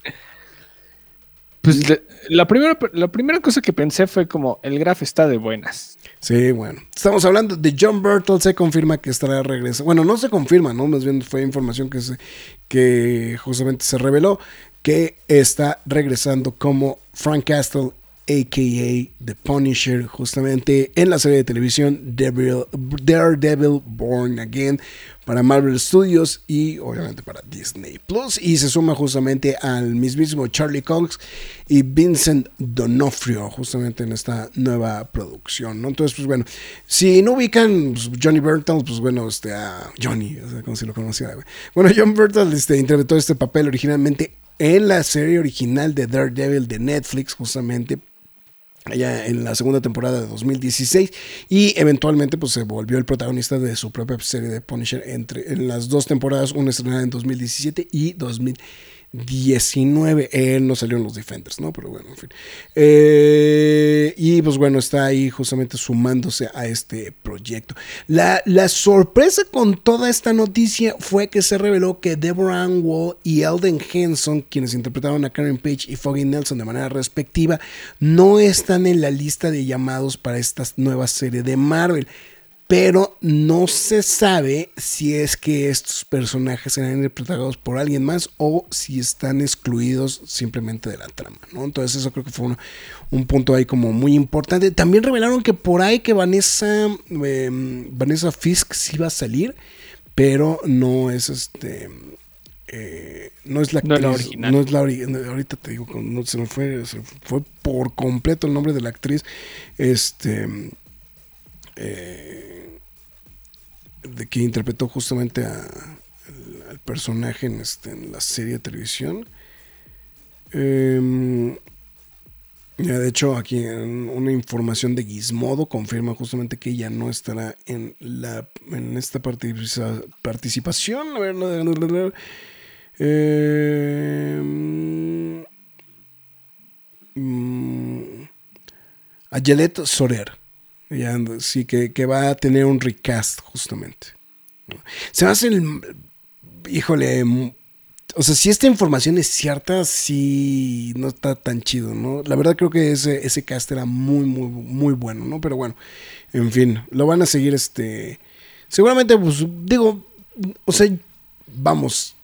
Pues la primera, la primera cosa que pensé fue como el Graf está de buenas. Sí, bueno. Estamos hablando de John Burtle. Se confirma que estará de regreso. Bueno, no se confirma, ¿no? Más bien fue información que, se, que justamente se reveló que está regresando como Frank Castle, a.k.a. The Punisher, justamente en la serie de televisión Devil- Daredevil Born Again para Marvel Studios y obviamente para Disney Plus. Y se suma justamente al mismísimo Charlie Cox y Vincent Donofrio, justamente en esta nueva producción. Entonces, pues bueno, si no ubican pues, Johnny Burtle, pues bueno, este, Johnny, o sea, como si lo conociera. Bueno, John Burtle este, interpretó este papel originalmente en la serie original de Daredevil de Netflix, justamente allá en la segunda temporada de 2016 y eventualmente pues se volvió el protagonista de su propia serie de Punisher entre en las dos temporadas, una estrenada en 2017 y 2019. Él no salió en los Defenders, ¿no? Pero bueno, en fin. Eh, y pues bueno, está ahí justamente sumándose a este proyecto. La, la sorpresa con toda esta noticia fue que se reveló que Deborah Ann Wall y Alden Henson, quienes interpretaron a Karen Page y Foggy Nelson de manera respectiva, no están en la lista de llamados para esta nueva serie de Marvel. Pero no se sabe si es que estos personajes serán interpretados por alguien más o si están excluidos simplemente de la trama, ¿no? Entonces eso creo que fue un, un punto ahí como muy importante. También revelaron que por ahí que Vanessa, eh, Vanessa Fisk sí va a salir, pero no es este... eh, no es la No es la actriz, original. no es la ahorita te digo, no, se me fue, se fue por completo el nombre de la actriz. Este eh, de que interpretó justamente al, personaje en, este, en la serie de televisión. Ya, de hecho, aquí una información de Gizmodo confirma justamente que ella no estará en la en esta participa- participación. A ver, no, no, no, no. Em, mm, a Yelet Sorer. Sí, que, que va a tener un recast, justamente. Se me hace el. Híjole. O sea, si esta información es cierta, sí no está tan chido, ¿no? La verdad creo que ese, ese cast era muy, muy, muy bueno, ¿no? Pero bueno, en fin, lo van a seguir este. Seguramente, pues, digo, o sea, vamos,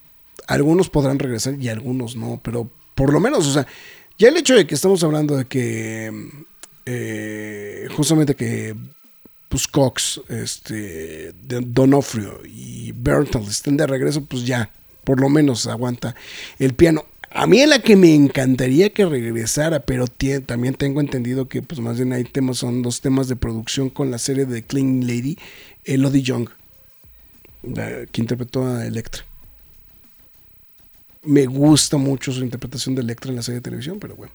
algunos podrán regresar y algunos no, pero por lo menos, o sea, ya el hecho de que estamos hablando de que eh, justamente que pues Cox, este, Donofrio y Bertel estén de regreso, pues ya, por lo menos aguanta el piano. A mí es la que me encantaría que regresara, pero también tengo entendido que pues más bien hay temas, son dos temas de producción con la serie de Clean Lady, Elodie Young, la que interpretó a Electra. Me gusta mucho su interpretación de Electra en la serie de televisión, pero bueno.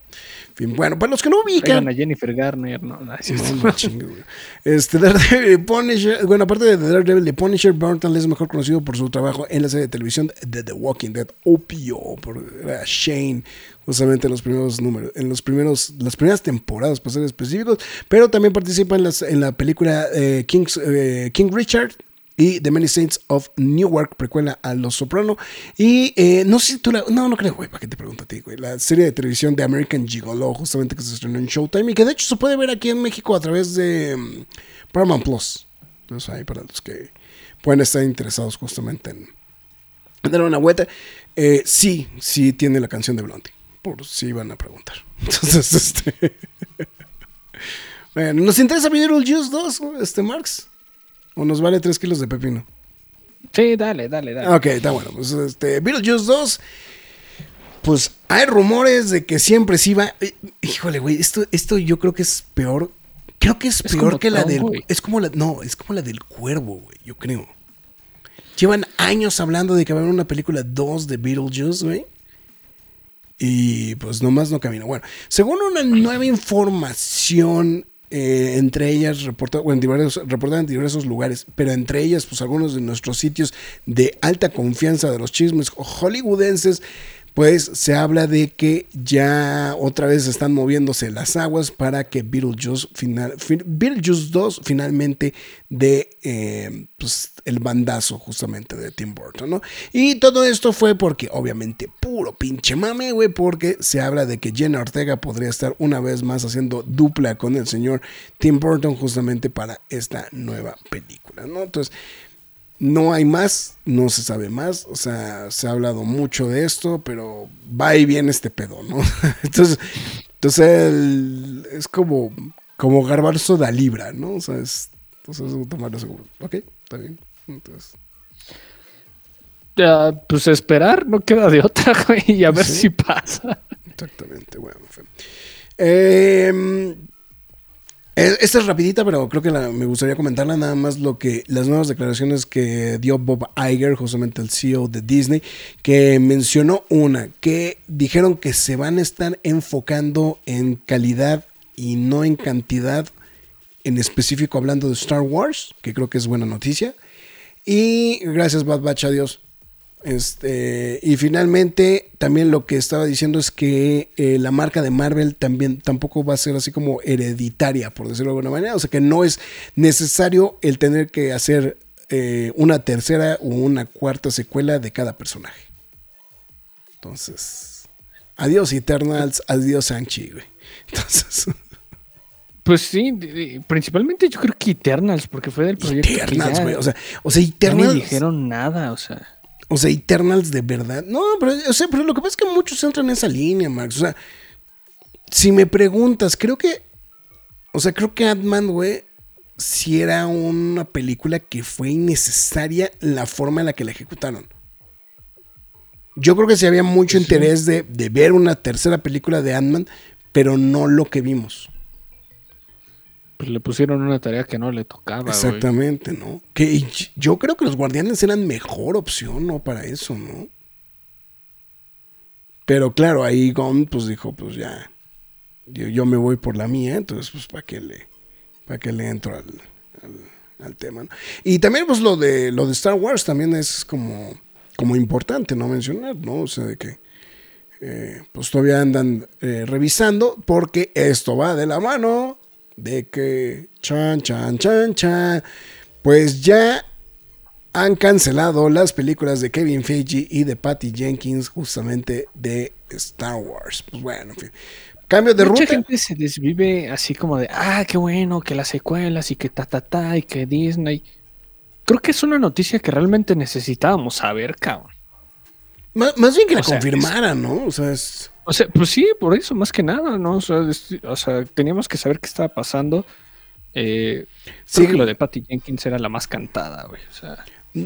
En fin, bueno, para los que no ubican, a Jennifer Garner, no, no, no, no güey. Este, Daredevil Punisher, bueno, aparte de Daredevil y Punisher, Burton es mejor conocido por su trabajo en la serie de televisión de The Walking Dead, Opio, por era Shane, justamente en los primeros números, en los primeros, las primeras temporadas, para ser específicos, pero también participa en, las, en la película eh, King's, eh, King Richard y The Many Saints of Newark, precuela a Los Soprano. Y eh, no sé si tú la. No, no creo, güey, ¿para qué te pregunto a ti, güey? La serie de televisión de American Gigolo, justamente que se estrenó en Showtime y que de hecho se puede ver aquí en México a través de mm, Paramount Plus. Entonces, ahí para los que pueden estar interesados justamente en, en dar una vuelta. Eh, sí, sí tiene la canción de Blondie, por si iban a preguntar. [LAUGHS] Entonces, este. [LAUGHS] ¿nos interesa Beetlejuice 2, este Marx? ¿O nos vale 3 kilos de pepino? Sí, dale, dale, dale. Ok, está bueno. Pues este, Beetlejuice 2. Pues hay rumores de que siempre sí va. eh, Híjole, güey, esto, esto yo creo que es peor. Creo que es, Es peor que la del. güey. Es como la. No, es como la del cuervo, güey, yo creo. Llevan años hablando de que va a haber una película 2 de Beetlejuice, güey. Y pues nomás no camina. Bueno, según una nueva información eh, entre ellas reporta, bueno, en diversos, en diversos lugares, pero entre ellas, pues algunos de nuestros sitios de alta confianza de los chismes hollywoodenses pues se habla de que ya otra vez están moviéndose las aguas para que Beetlejuice, final, fin- Beetlejuice 2 finalmente dé eh, pues, el bandazo justamente de Tim Burton, ¿no? Y todo esto fue porque, obviamente, puro pinche mame, güey, porque se habla de que Jenna Ortega podría estar una vez más haciendo dupla con el señor Tim Burton justamente para esta nueva película, ¿no? Entonces, no hay más, no se sabe más, o sea, se ha hablado mucho de esto, pero va y viene este pedo, ¿no? [LAUGHS] Entonces, entonces es como, como garbanzo da libra, ¿no? O sea, es, entonces tomarlo seguro. Ok, está bien. Entonces, Ya, pues esperar, no queda de otra, [LAUGHS] güey, y a ver Sí. si pasa. exactamente, bueno, en fin. Eh, esta es rapidita, pero creo que me gustaría comentarla nada más lo que las nuevas declaraciones que dio Bob Iger, justamente el CEO de Disney, que mencionó una, que dijeron que se van a estar enfocando en calidad y no en cantidad, en específico hablando de Star Wars, que creo que es buena noticia. Y gracias Bad Batch, adiós. Este, y finalmente, también lo que estaba diciendo es que eh, la marca de Marvel también tampoco va a ser así como hereditaria, por decirlo de alguna manera. O sea que no es necesario el tener que hacer eh, una tercera o una cuarta secuela de cada personaje. Entonces, adiós Eternals, adiós Sanchi, güey. [LAUGHS] Entonces, Pues sí, principalmente yo creo que Eternals, porque fue del proyecto. Eternals, güey. O sea, o sea, Eternals. dijeron nada, o sea. O sea, Eternals de verdad. No, pero, o sea, pero lo que pasa es que muchos entran en esa línea, Max. O sea, si me preguntas, creo que. O sea, creo que Ant-Man, güey, si era una película que fue innecesaria la forma en la que la ejecutaron. Yo creo que sí había mucho interés de, de ver una tercera película de Ant-Man, pero no lo que vimos. Pues le pusieron una tarea que no le tocaba. Exactamente, ¿no? Que yo creo que los guardianes eran mejor opción, ¿no? Para eso, ¿no? Pero claro, ahí Gon pues dijo, pues ya, yo, yo me voy por la mía, entonces pues para qué le, para qué le entro al, al, al tema, ¿no? Y también pues lo de, lo de Star Wars también es como, como importante, ¿no? Mencionar, ¿no? O sea, de que eh, pues todavía andan eh, revisando porque esto va de la mano de que chan, chan, chan, chan, pues ya han cancelado las películas de Kevin Feige y de Patty Jenkins justamente de Star Wars. Pues bueno, en fin. Cambio de Mucha ruta. gente se desvive así como de, ah, qué bueno, que las secuelas y que ta, ta, ta, y que Disney. Creo que es una noticia que realmente necesitábamos saber, cabrón. Más, más bien que la sea, confirmaran, ¿no? O sea, es... O sea, pues sí, por eso, más que nada, ¿no? O sea, es- o sea, teníamos que saber qué estaba pasando. Eh, Sí. que lo de Patty Jenkins era la más cantada, güey. O sea,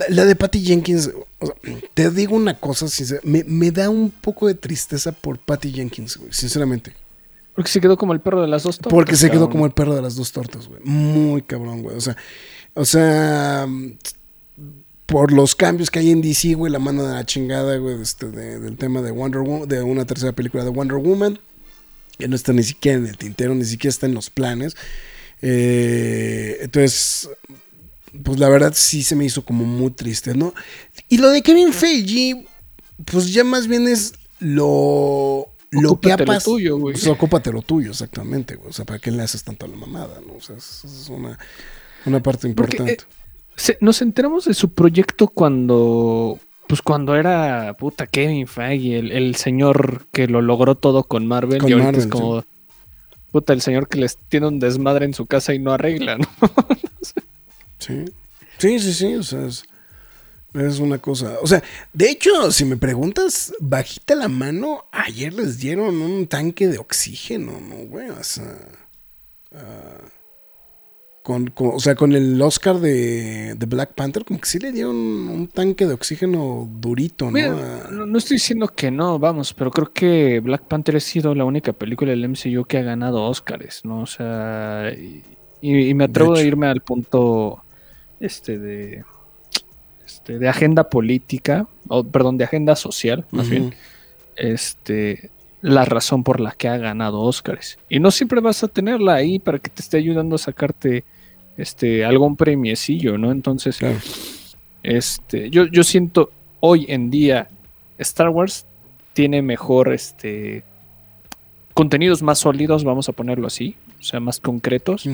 La de Patty Jenkins, o sea, te digo una cosa, sincer- me, me da un poco de tristeza por Patty Jenkins, güey, sinceramente. porque se quedó como el perro de las dos tortas, Porque se quedó como el perro de las dos tortas, güey. Muy cabrón, güey. O sea, o sea, por los cambios que hay en DC, güey, la mano de la chingada, güey, este, de- del tema de Wonder Woman, de una tercera película de Wonder Woman, que no está ni siquiera en el tintero, ni siquiera está en los planes. Eh, entonces, pues la verdad sí se me hizo como muy triste, ¿no? Y lo de Kevin Feige, pues ya más bien es lo, lo que ha Ocúpate lo pasado. tuyo, güey. Pues ocúpate lo tuyo, exactamente, güey. O sea, ¿para qué le haces tanto a la mamada, no? O sea, es, es una, una parte Porque, importante. eh, se- nos enteramos de su proyecto cuando. Pues cuando era puta Kevin Feige, el, el señor que lo logró todo con Marvel. Con y ahorita Marvel, es como. Puta, el señor que les tiene un desmadre en su casa y no arregla, ¿no? [LAUGHS] Sí. Sí, sí, sí. O sea, es, es una cosa. O sea, de hecho, si me preguntas, bajita la mano, ayer les dieron un tanque de oxígeno, ¿no, güey? O sea. ah, con, con- o sea, con el Oscar de, de Black Panther, como que sí le dieron un tanque de oxígeno durito, ¿no? No, no estoy diciendo que no, vamos, pero creo que Black Panther ha sido la única película del MCU que ha ganado Oscars, ¿no? O sea, y, y me atrevo a irme al punto este de este de agenda política, o perdón, de agenda social, más Ujú. bien. Este la razón por la que ha ganado Oscars. Y no siempre vas a tenerla ahí para que te esté ayudando a sacarte este algún premiecillo, ¿no? Entonces, Claro. este, yo, yo siento hoy en día Star Wars tiene mejor este contenidos más sólidos, vamos a ponerlo así, o sea, más concretos,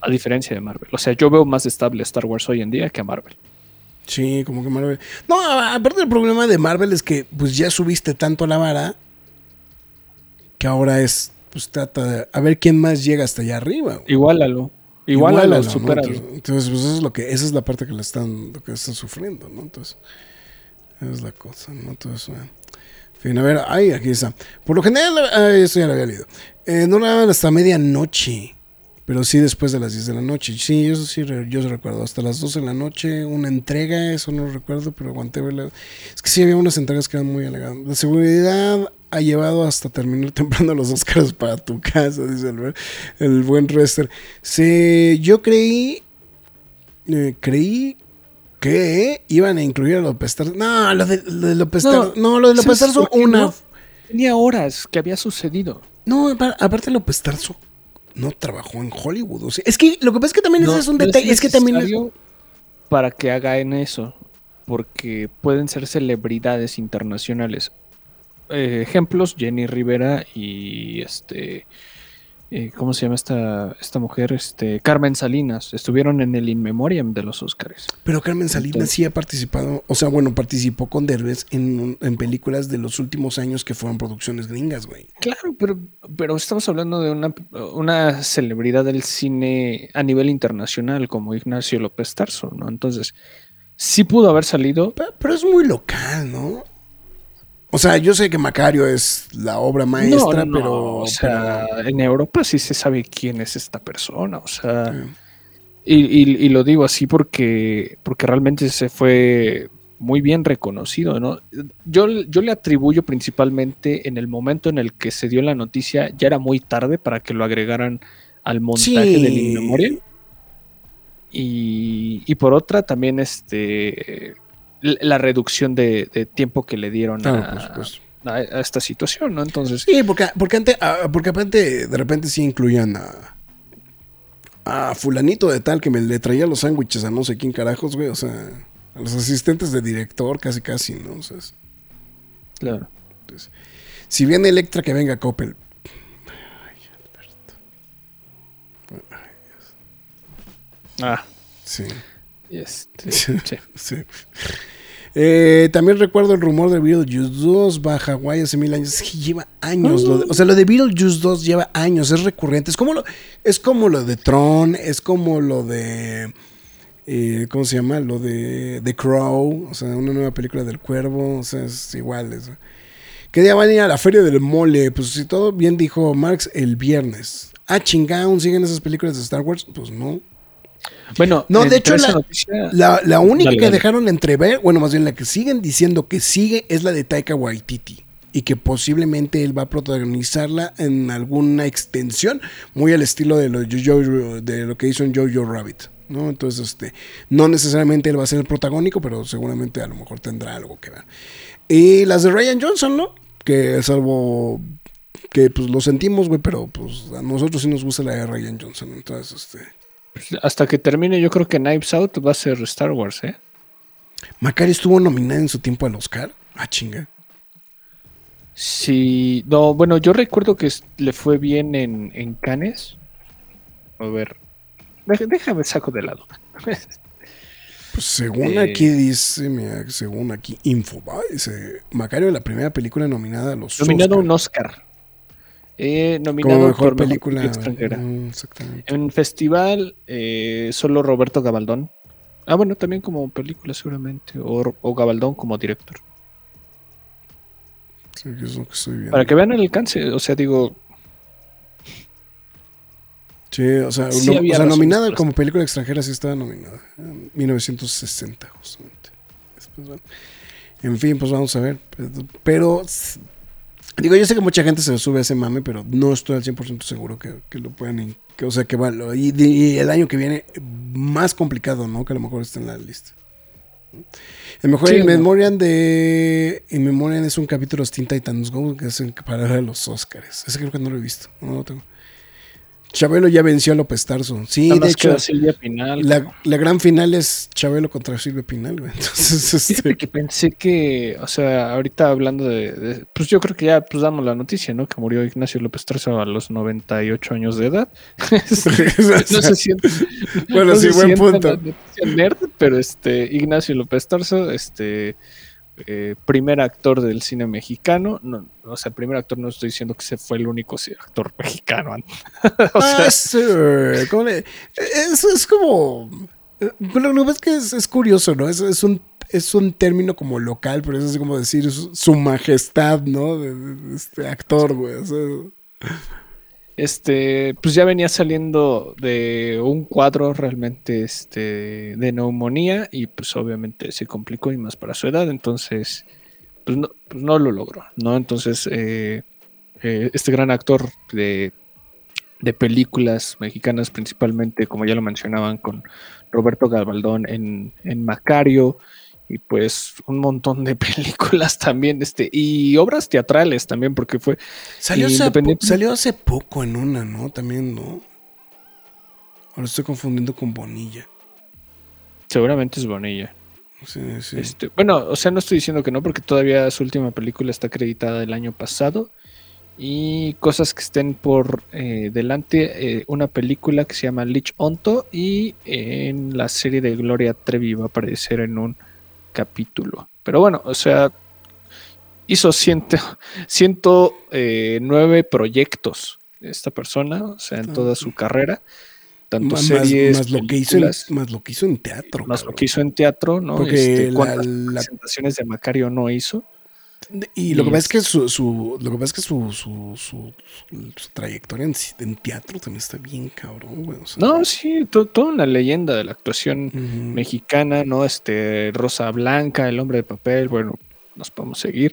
a diferencia de Marvel. O sea, yo veo más estable Star Wars hoy en día que a Marvel. Sí, como que Marvel. No, aparte el problema de Marvel es que pues ya subiste tanto la vara que ahora es, pues trata de a ver quién más llega hasta allá arriba. güey. Igualalo. Igualalo, Igualalo, ¿no? supéralo. Entonces, entonces, pues eso es lo que, esa es la parte que le están, lo que están sufriendo, ¿no? Entonces, esa es la cosa, ¿no? Entonces, bueno. En fin, a ver, ay, aquí está. Por lo general, ay, esto ya lo había leído. Eh, no lo daban hasta medianoche, pero sí después de las 10 de la noche. Sí, eso sí, yo recuerdo. Hasta las 12 de la noche, una entrega, eso no recuerdo, pero aguanté verla. Es que sí había unas entregas que eran muy alegadas. La seguridad ha llevado hasta terminar [LAUGHS] temprano los Oscars para tu casa, dice el, el buen Rester. Sí, yo creí, eh, creí que iban a incluir a López Tarso. No, lo de, lo de López Tarso. No, lo de López ¿sabes Tarso, por qué una. no? Tenía horas que había sucedido. No, apar- aparte López Tarso no trabajó en Hollywood. o sea, es que lo que pasa es que también ese es un no detalle. Es, que también. es- Para que hagan eso. Porque pueden ser celebridades internacionales. Eh, ejemplos: Jenny Rivera y este. eh, ¿Cómo se llama esta, esta mujer? Este, Carmen Salinas. Estuvieron en el In Memoriam de los Oscars. Pero Carmen Salinas Entonces- sí ha participado. O sea, bueno, participó con Derbez en, en películas de los últimos años que fueron producciones gringas, güey. Claro, pero, pero estamos hablando de una, una celebridad del cine a nivel internacional como Ignacio López Tarso, ¿no? Entonces, sí pudo haber salido, Pero, pero es muy local, ¿no? O sea, yo sé que Macario es la obra maestra, No, no, pero. o sea, en Europa sí se sabe quién es esta persona, o sea, y, y- y lo digo así porque, porque realmente se fue muy bien reconocido, ¿no? Yo, yo le atribuyo principalmente en el momento en el que se dio la noticia, ya era muy tarde para que lo agregaran al montaje Sí. del In Memoriam. Y, y por otra también este la reducción de, de tiempo que le dieron Claro, a, esta situación, ¿no? Entonces, Sí, porque, porque, antes, ah, porque aparte de repente sí incluían a, a fulanito de tal que me le traía los sándwiches a no sé quién carajos, güey. O sea, a los asistentes de director casi casi, ¿no? O sea, es- claro. si viene Electra, que venga Coppel. Ah, Sí. Este, [LAUGHS] Sí. sí. sí. Eh, también recuerdo el rumor de Beetlejuice 2 va a Hawái hace mil años. Es que lleva años. lo de- o sea, lo de Beetlejuice 2 lleva años, es recurrente. Es como lo, es como lo de Tron, es como lo de. eh, ¿Cómo se llama? Lo de The Crow, o sea, una nueva película del cuervo. O sea, es igual. es- ¿Qué día van a ir a la feria del mole? Pues si todo bien dijo Marx, el viernes. Ah, chingón, ¿siguen esas películas de Star Wars? Pues no. Bueno, No, de hecho, la- noticia- La, la única Dale, que dale. dejaron entrever, bueno, más bien la que siguen diciendo que sigue es la de Taika Waititi. Y que posiblemente él va a protagonizarla en alguna extensión, muy al estilo de lo, de lo que hizo en Jojo Rabbit. ¿no? Entonces, este, no necesariamente él va a ser el protagónico, pero seguramente a lo mejor tendrá algo que ver. Y las de Ryan Johnson, ¿no? Que salvo que pues lo sentimos, güey, pero pues a nosotros sí nos gusta la de Ryan Johnson. Entonces, este. Hasta que termine, yo creo que Knives Out va a ser Star Wars, ¿eh? Macari estuvo nominada en su tiempo al Oscar. Ah, chinga. Sí, no, bueno, yo recuerdo que le fue bien en, en Cannes. A ver, deja- déjame saco de lado. [LAUGHS] Pues según Eh. aquí dice, mira, según aquí Infobae, dice Macario la primera película nominada a los Nominado a Oscar. un Oscar. Eh, como nominado mejor por película extranjera. Exactamente. En festival, eh, solo Roberto Gabaldón. Ah, bueno, también como película seguramente. O, o Gabaldón como director. Sí, es lo que estoy viendo. Para que vean el alcance. O sea, digo, Sí, o sea, Sí no- o sea, nominada como película extranjera sí estaba nominada. En 1960, justamente. Después, bueno. En fin, pues vamos a ver. Pero, digo, yo sé que mucha gente se sube a ese mame, pero no estoy al 100% seguro que, que lo puedan. que, o sea, que va. lo- Y, y el año que viene, más complicado, ¿no? Que a lo mejor esté en la lista. El mejor Sí, In. Memoriam de In Memoriam es un capítulo de Teen Titans Go que es en para de los Oscars. Ese creo que no lo he visto. No lo tengo. Chabelo ya venció a López Tarso. Sí, Nada de hecho, Silvia Pinal. la, la gran final es Chabelo contra Silvia Pinal, güey. [LAUGHS] Entonces, este, que pensé que, o sea, ahorita hablando de, de- pues yo creo que ya pues damos la noticia, ¿no? Que murió Ignacio López Tarso a los 98 años de edad. [LAUGHS] [LAUGHS] no se siente. Bueno, no sí, se buen punto. la noticia nerd, pero este Ignacio López Tarso, este eh, primer actor del cine mexicano, no, o sea, primer actor no estoy diciendo que se fue el único actor [LAUGHS] mexicano. [LAUGHS] o es, eh, ¿cómo le- es, es como. eh, lo que es que es, curioso, ¿no? Es, es un, es un término como local, pero es como decir su, su majestad, ¿no? Este actor, güey. o sea, este, pues ya venía saliendo de un cuadro realmente este, de neumonía y pues obviamente se complicó y más para su edad, entonces pues no, pues no lo logró, ¿no? Entonces eh, eh, este gran actor de, de películas mexicanas principalmente, como ya lo mencionaban, con Roberto Gabaldón en, en Macario y pues un montón de [LAUGHS] películas también, este, y obras teatrales también, porque fue salió, hace, salió hace poco en una, ¿no? También, ¿no? Ahora estoy confundiendo con Bonilla. seguramente es Bonilla. Sí, sí. Este, bueno, o sea, no estoy diciendo que no, porque todavía su última película está acreditada el año pasado. Y cosas que estén por eh, delante, eh, una película que se llama Lich Onto y en la serie de Gloria Trevi va a aparecer en un capítulo. Pero bueno, o sea, hizo ciento, 109 proyectos esta persona, o sea, en toda su carrera. Tanto más, series, más lo que hizo en, más lo que hizo en teatro. más lo que hizo en teatro, ¿no? Porque Este, la- ¿Cuántas la- presentaciones de Macario no hizo? Y lo que pasa es que su, su- lo que pasa es que su, su, su- trayectoria en, en teatro también está bien cabrón, güey. o sea, No, sí, to- toda una leyenda de la actuación mexicana, ¿no? Este, Rosa Blanca, El Hombre de Papel, bueno, nos podemos seguir,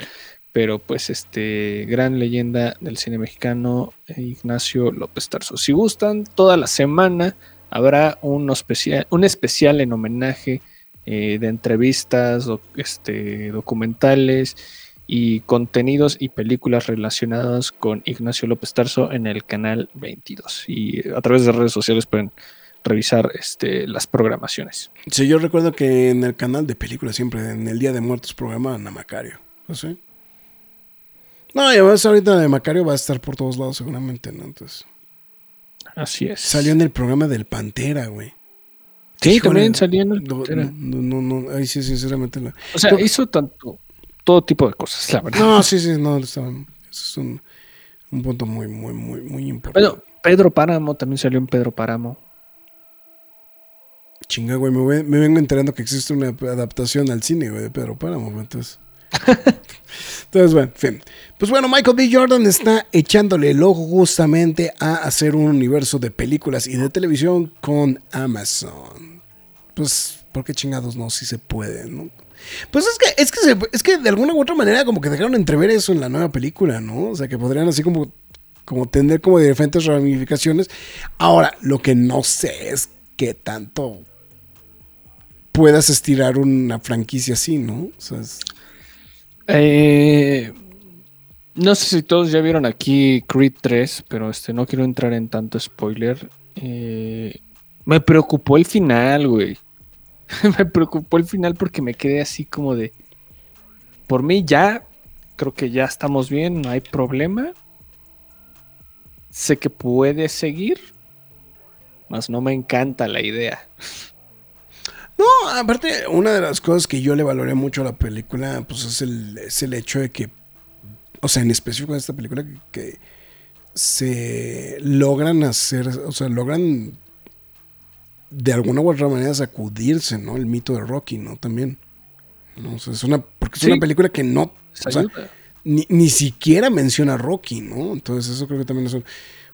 pero pues este, gran leyenda del cine mexicano, eh, Ignacio López Tarso. Si gustan, toda la semana habrá un especial, un especial en homenaje eh, de entrevistas, doc- este, documentales y contenidos y películas relacionadas con Ignacio López Tarso en el canal 22. Y a través de redes sociales pueden revisar este, las programaciones. Sí, yo recuerdo que en el canal de películas siempre, en el Día de Muertos, programaban a Macario. ¿No sé? No, y además ahorita de Macario va a estar por todos lados seguramente, ¿no? Entonces, Así es. salió en el programa del Pantera, güey. Sí, Híjole, también salió en el Pantera. no, no, no, ahí sí, sinceramente. O sea, hizo tanto, todo tipo de cosas, la verdad. No, sí, sí, no, eso es un, un punto muy, muy, muy, muy importante. Bueno, Pedro Páramo también salió en Pedro Páramo. Chinga, güey, me, voy- me vengo enterando que existe una adaptación al cine, güey, de Pedro Páramo, entonces. [LAUGHS] entonces, bueno, en fin. Pues bueno, Michael B. Jordan está echándole el ojo justamente a hacer un universo de películas y de televisión con Amazon. Pues, ¿por qué chingados no? Si se puede, ¿no? Pues es que, es que, es que de alguna u otra manera como que dejaron entrever eso en la nueva película, ¿no? O sea, que podrían así como, como tener como diferentes ramificaciones. Ahora, lo que no sé es qué tanto puedas estirar una franquicia así, ¿no? Eh, no sé si todos ya vieron aquí Creed 3, pero este no quiero entrar en tanto spoiler. Eh, me preocupó el final, güey. [LAUGHS] me preocupó el final porque me quedé así como de... Por mí ya, creo que ya estamos bien, no hay problema. Sé que puede seguir, mas no me encanta la idea. No, aparte, una de las cosas que yo le valoré mucho a la película, pues es el, es el hecho de que, o sea, en específico de esta película, que, que se logran hacer, o sea, logran de alguna u otra manera sacudirse, ¿no? El mito de Rocky, ¿no? También. ¿no? O sea, es una, porque es Sí. una película que no, Se o sea, ni, ni siquiera menciona a Rocky, ¿no? Entonces eso creo que también es un,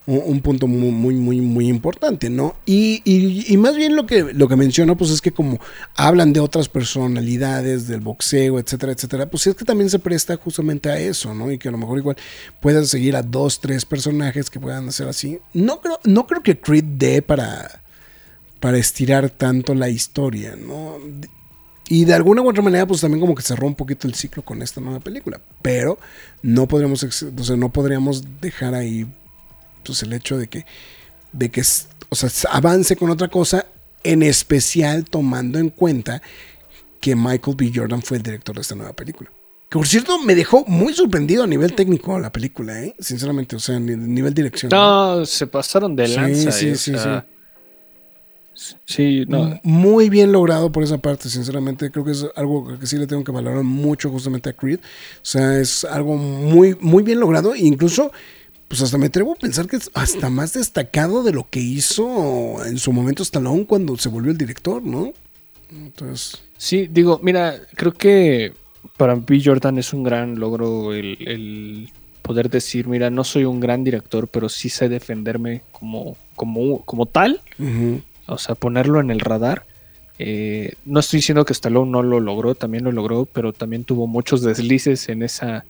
un- un punto muy, muy, muy, muy importante, ¿no? Y, y- y más bien lo que, lo que menciona, pues es que como hablan de otras personalidades, del boxeo, etcétera, etcétera, pues es que también se presta justamente a eso, ¿no? Y que a lo mejor igual puedan seguir a dos, tres personajes que puedan hacer así. No creo, no creo que Creed dé para, para estirar tanto la historia, ¿no? Y de alguna u otra manera, pues también como que cerró un poquito el ciclo con esta nueva película. Pero no podríamos, o sea, no podríamos dejar ahí pues, el hecho de que, de que o sea, avance con otra cosa, en especial tomando en cuenta que Michael B. Jordan fue el director de esta nueva película. Que por cierto, me dejó muy sorprendido a nivel técnico la película, ¿eh? Sinceramente, o sea, a ni- nivel dirección. No, se pasaron de Sí, lanza. sí, eh, o sí, sea, sí, no. M- Muy bien logrado por esa parte, sinceramente. Creo que es algo que sí le tengo que valorar mucho justamente a Creed. O sea, es algo muy, muy bien logrado. E incluso, pues hasta me atrevo a pensar que es hasta más destacado de lo que hizo en su momento Stallone cuando se volvió el director, ¿no? Entonces, Sí, digo, mira, creo que para B. Jordan es un gran logro el, el poder decir, mira, no soy un gran director, pero sí sé defenderme como, como, como tal. ujú, O sea, ponerlo en el radar. Eh, no estoy diciendo que Stallone no lo logró, también lo logró, pero también tuvo muchos deslices en esa,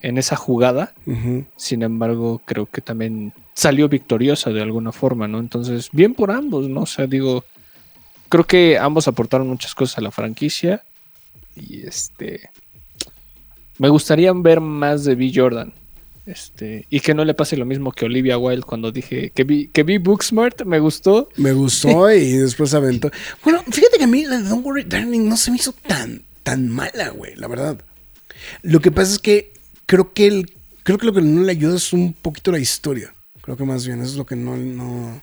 en esa jugada. Sin embargo, creo que también salió victoriosa de alguna forma, ¿no? Entonces, bien por ambos, ¿no? O sea, digo, creo que ambos aportaron muchas cosas a la franquicia. Y este. Me gustaría ver más de B. Jordan. Este, y que no le pase lo mismo que Olivia Wilde cuando dije que vi, que vi Booksmart, me gustó. Me gustó [LAUGHS] y después aventó. Bueno, fíjate que a mí la de Don't Worry Darling no se me hizo tan, tan mala, güey, la verdad. Lo que pasa es que creo que el, creo que lo que no le ayuda es un poquito la historia. Creo que más bien eso es lo que no, no,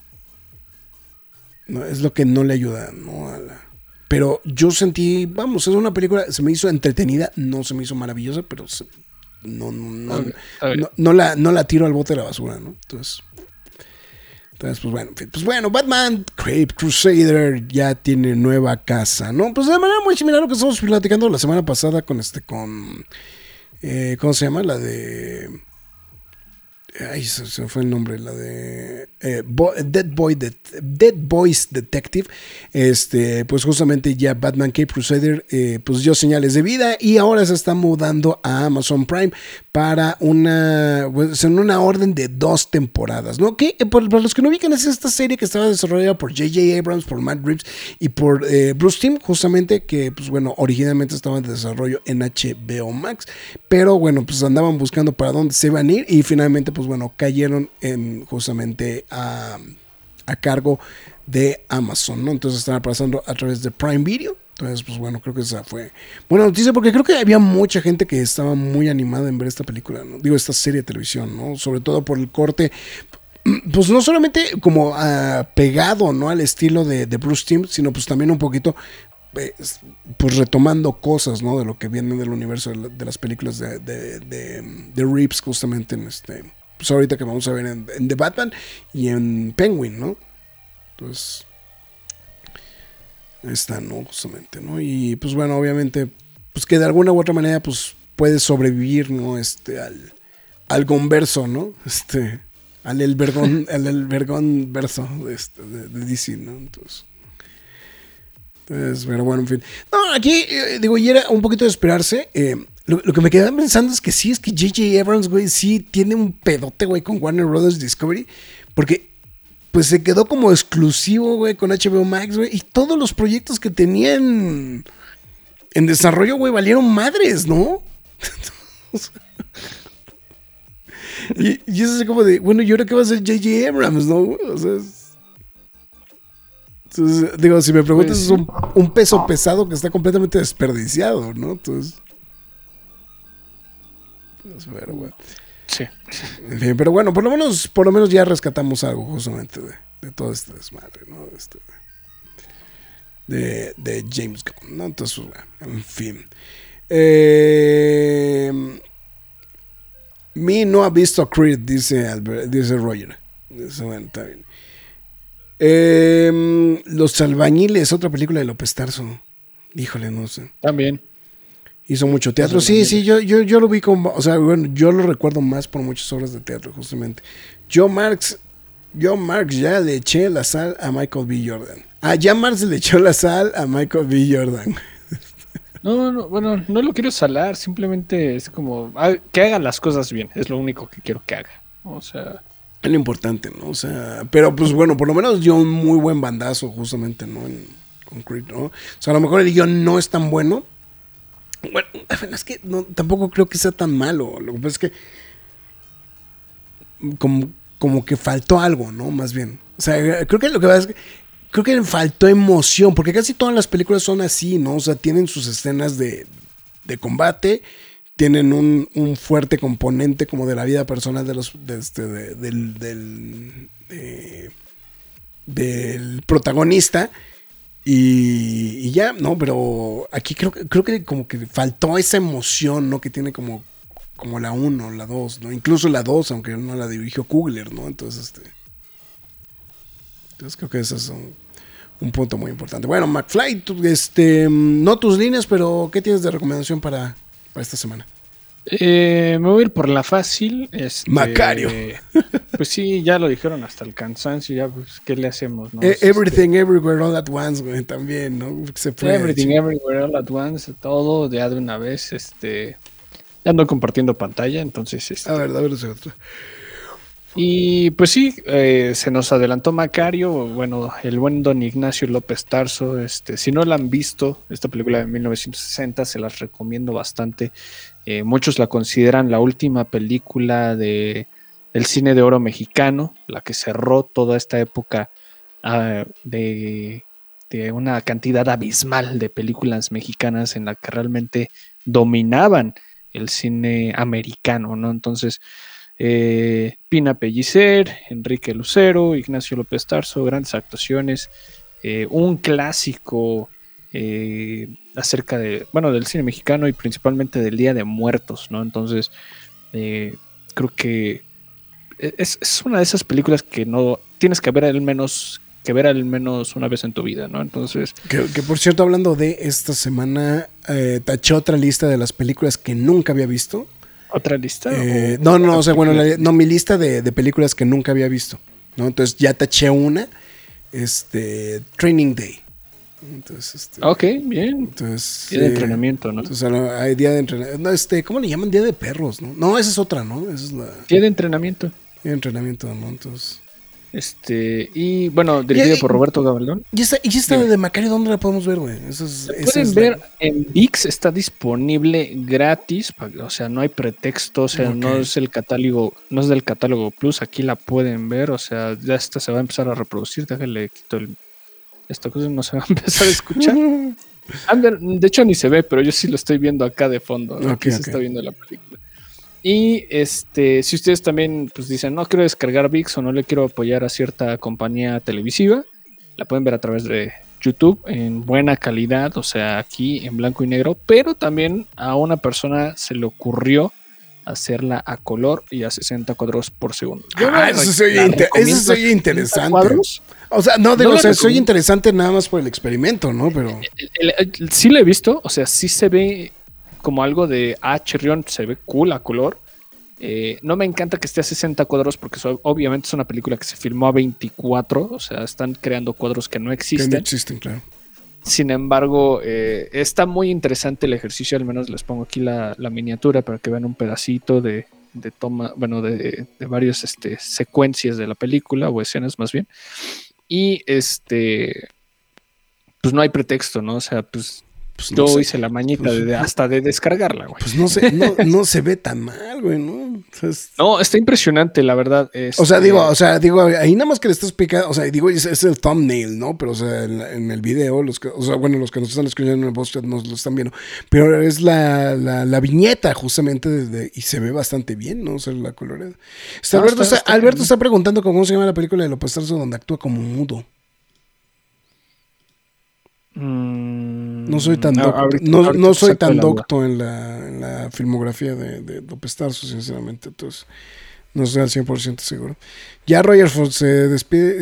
no es lo que no le ayuda, ¿no? A la- pero yo sentí, vamos, es una película, se me hizo entretenida, no se me hizo maravillosa, pero se- no, no, no, no, no la, no la tiro al bote de la basura, ¿no? Entonces, entonces pues bueno, pues bueno, Batman Cape Crusader ya tiene nueva casa, ¿no? Pues de manera muy similar a lo que estamos platicando la semana pasada con este, con, eh, ¿cómo se llama? La de... Ay, se, fue el nombre, la de eh, Dead, Boy Det- Dead Boys Detective. Este, pues justamente ya Batman Cape Crusader eh, pues dio señales de vida y ahora se está mudando a Amazon Prime para una, pues, una orden de dos temporadas, ¿no? Que eh, por- para los que no ubican es esta serie que estaba desarrollada por J.J. Abrams, por Matt Reeves y por eh, Bruce Timm, justamente que pues bueno, originalmente estaba en desarrollo en HBO Max, pero bueno, pues andaban buscando para dónde se iban a ir y finalmente pues bueno, cayeron en justamente a, a cargo de Amazon, ¿no? Entonces están pasando a través de Prime Video. Entonces, pues bueno, creo que esa fue buena noticia porque creo que había mucha gente que estaba muy animada en ver esta película, ¿no? Digo, esta serie de televisión, ¿no? Sobre todo por el corte, [CLEARS THROAT] pues no solamente como ah, pegado, ¿no? Al estilo de, Bruce Timm, sino pues también un poquito, eh, pues retomando cosas, ¿no? De lo que viene del universo de las películas de, de, de, de Reeves, justamente en este, pues ahorita que vamos a ver en, en The Batman y en Penguin, ¿no? Entonces, ahí está, ¿no? Justamente, ¿no? Y pues bueno, obviamente, pues que de alguna u otra manera, pues puede sobrevivir, ¿no? Este, al, al converso, ¿no? [LAUGHS] Este, al el vergón, [LAUGHS] al el vergón verso de, este, de, de DC, ¿no? Entonces, entonces, pero bueno, en fin. No, aquí, eh, digo, y era un poquito de esperarse. eh, lo, lo que me quedaba pensando es que sí, es que J.J. Abrams, güey, sí tiene un pedote, güey, con Warner Brothers Discovery. Porque, pues se quedó como exclusivo, güey, con HBO Max, güey. Y todos los proyectos que tenían en desarrollo, güey, valieron madres, ¿no? [LAUGHS] y, y eso es como de, bueno, ¿y ahora qué va a hacer J.J. Abrams, no? O sea, es- entonces, digo, si me preguntas, Pues es un, un peso pesado que está completamente desperdiciado, ¿no? Entonces. Pero bueno. Sí. En fin, pero bueno, por lo menos, por lo menos ya rescatamos algo justamente de, de todo este desmadre, ¿no? De, este- de, de James Gunn, ¿no? Entonces, bueno, en fin. Eh, mi no ha visto Creed, dice, Albert- dice Roger. Dice, bueno, está bien. Eh, Los albañiles, otra película de López Tarso. Híjole, no sé. También. Hizo mucho teatro. Los Sí, sí, yo, yo, yo lo vi como, o sea, bueno, yo lo recuerdo más por muchas obras de teatro, justamente. Yo Marx, yo Marx ya le eché la sal a Michael B. Jordan. Ah, ya Marx le echó la sal a Michael B. Jordan. [LAUGHS] No, no, bueno, no lo quiero salar, simplemente es como ah, que haga las cosas bien, es lo único que quiero que haga. O sea, Es lo importante, ¿no? O sea, pero pues bueno, por lo menos dio un muy buen bandazo, justamente, ¿no? En, con Creed, ¿no? O sea, a lo mejor el guion no es tan bueno. Bueno, [CLEARS THROAT] es que tampoco creo que sea tan malo. Lo que pasa es que como, como que faltó algo, ¿no? Más bien. O sea, creo que lo que pasa es que creo que faltó emoción, porque casi todas las películas son así, ¿no? O sea, tienen sus escenas de, de combate, tienen un, un, fuerte componente como de la vida personal de los, este, de, del, del, del protagonista. Y, ya, no, pero aquí creo, creo que como que faltó esa emoción, ¿no? Que tiene como, como la 1, la 2, ¿no? Incluso la 2, aunque no la dirigió Kugler, ¿no? Entonces, este... Entonces creo que ese es un, un punto muy importante. Bueno, McFly, este, no tus líneas, pero ¿qué tienes de recomendación para, para esta semana? Eh, me voy a ir por la fácil. Este, Macario. [LAUGHS] Pues sí, ya lo dijeron hasta el cansancio. Ya, pues, ¿qué le hacemos? No? Eh, everything, Everywhere, All at Once, güey, también, ¿no? Se puede, everything, Everywhere, All at Once, todo ya de una vez. Este, ya ando compartiendo pantalla, entonces. Este, a ver, a ver otro. Y pues sí, eh, se nos adelantó Macario, bueno, el buen don Ignacio López Tarso. Este, si no la han visto, esta película de 1960, se las recomiendo bastante. Eh, muchos la consideran la última película de, del cine de oro mexicano, la que cerró toda esta época uh, de, de una cantidad abismal de películas mexicanas en la que realmente dominaban el cine americano, ¿no? Entonces, eh, Pina Pellicer, Enrique Lucero, Ignacio López Tarso, grandes actuaciones, eh, un clásico eh, acerca de, bueno, del cine mexicano y principalmente del Día de Muertos, ¿no? Entonces, eh, creo que es, es, una de esas películas que no tienes que ver al menos que ver al menos una vez en tu vida, ¿no? Entonces. Que, que por cierto, hablando de esta semana, eh, taché otra lista de las películas que nunca había visto. ¿Otra lista? Eh, no, no, o sea, bueno, la, no, mi lista de, de, películas que nunca había visto. ¿no? Entonces ya taché una. Este. Training Day. Entonces, este, ok, bien. Entonces, día de entrenamiento, ¿no? Entonces, hay día de entrenamiento. No, este, ¿cómo le llaman? Día de perros, ¿no? No, esa es otra, ¿no? Esa es la. Día de entrenamiento. Día de entrenamiento, ¿no? Entonces. Este, y bueno, dirigido y, por Roberto Gabaldón. ¿Y esta, y esta de Macario dónde la podemos ver, güey? Es, pueden ver la... en VIX, está disponible gratis, o sea, no hay pretexto, o sea, okay. no es el catálogo, no es del catálogo Plus, aquí la pueden ver, o sea, ya esta se va a empezar a reproducir, déjale quito el esta cosa no se va a empezar a escuchar. [LAUGHS] de hecho ni se ve, pero yo sí lo estoy viendo acá de fondo, ¿no? aquí okay, se está viendo la película. Y este, si ustedes también pues dicen, no quiero descargar VIX o no le quiero apoyar a cierta compañía televisiva, la pueden ver a través de YouTube en buena calidad, o sea, aquí en blanco y negro, pero también a una persona se le ocurrió hacerla a color y a 60 cuadros por segundo. Yo ah, eso soy, inter eso soy interesante. Cuadros. O sea, no, digo, no o sea, soy interesante nada más por el experimento, ¿no? Pero. El, el, el, sí lo he visto, o sea, sí se ve como algo de, ah, chirrión, se ve cool a color. Eh, no me encanta que esté a 60 cuadros porque so, obviamente es una película que se filmó a 24, o sea, están creando cuadros que no existen. Que no existen, claro. Sin embargo, eh, está muy interesante el ejercicio, al menos les pongo aquí la, miniatura para que vean un pedacito de, de toma, bueno, de, de varias este, secuencias de la película o escenas más bien. Y este, pues no hay pretexto, ¿no? O sea, pues, pues yo no hice la mañita pues, de, hasta de descargarla, güey. Pues no se, no, no se ve tan mal, güey, ¿no? O sea, es... [LAUGHS] No, está impresionante, la verdad. Este... O sea, digo, o sea, digo, ahí nada más que le estás picando, o sea, digo, es, es, el thumbnail, ¿no? Pero, o sea, en, en, el video, los que, o sea, bueno, los que nos están escuchando en el podcast nos lo están viendo, pero es la, la, la viñeta justamente de, de, y se ve bastante bien, ¿no? O sea, la colorada. Está, no, Alberto, está, está, Alberto está preguntando cómo se llama la película de López Tarso donde actúa como mudo. Mm, No soy tan docto, ahorita, no, ahorita no soy tan docto en la, en la, filmografía de, de López Tarso, sinceramente. Entonces, no estoy al 100% seguro. Ya Roger se despide.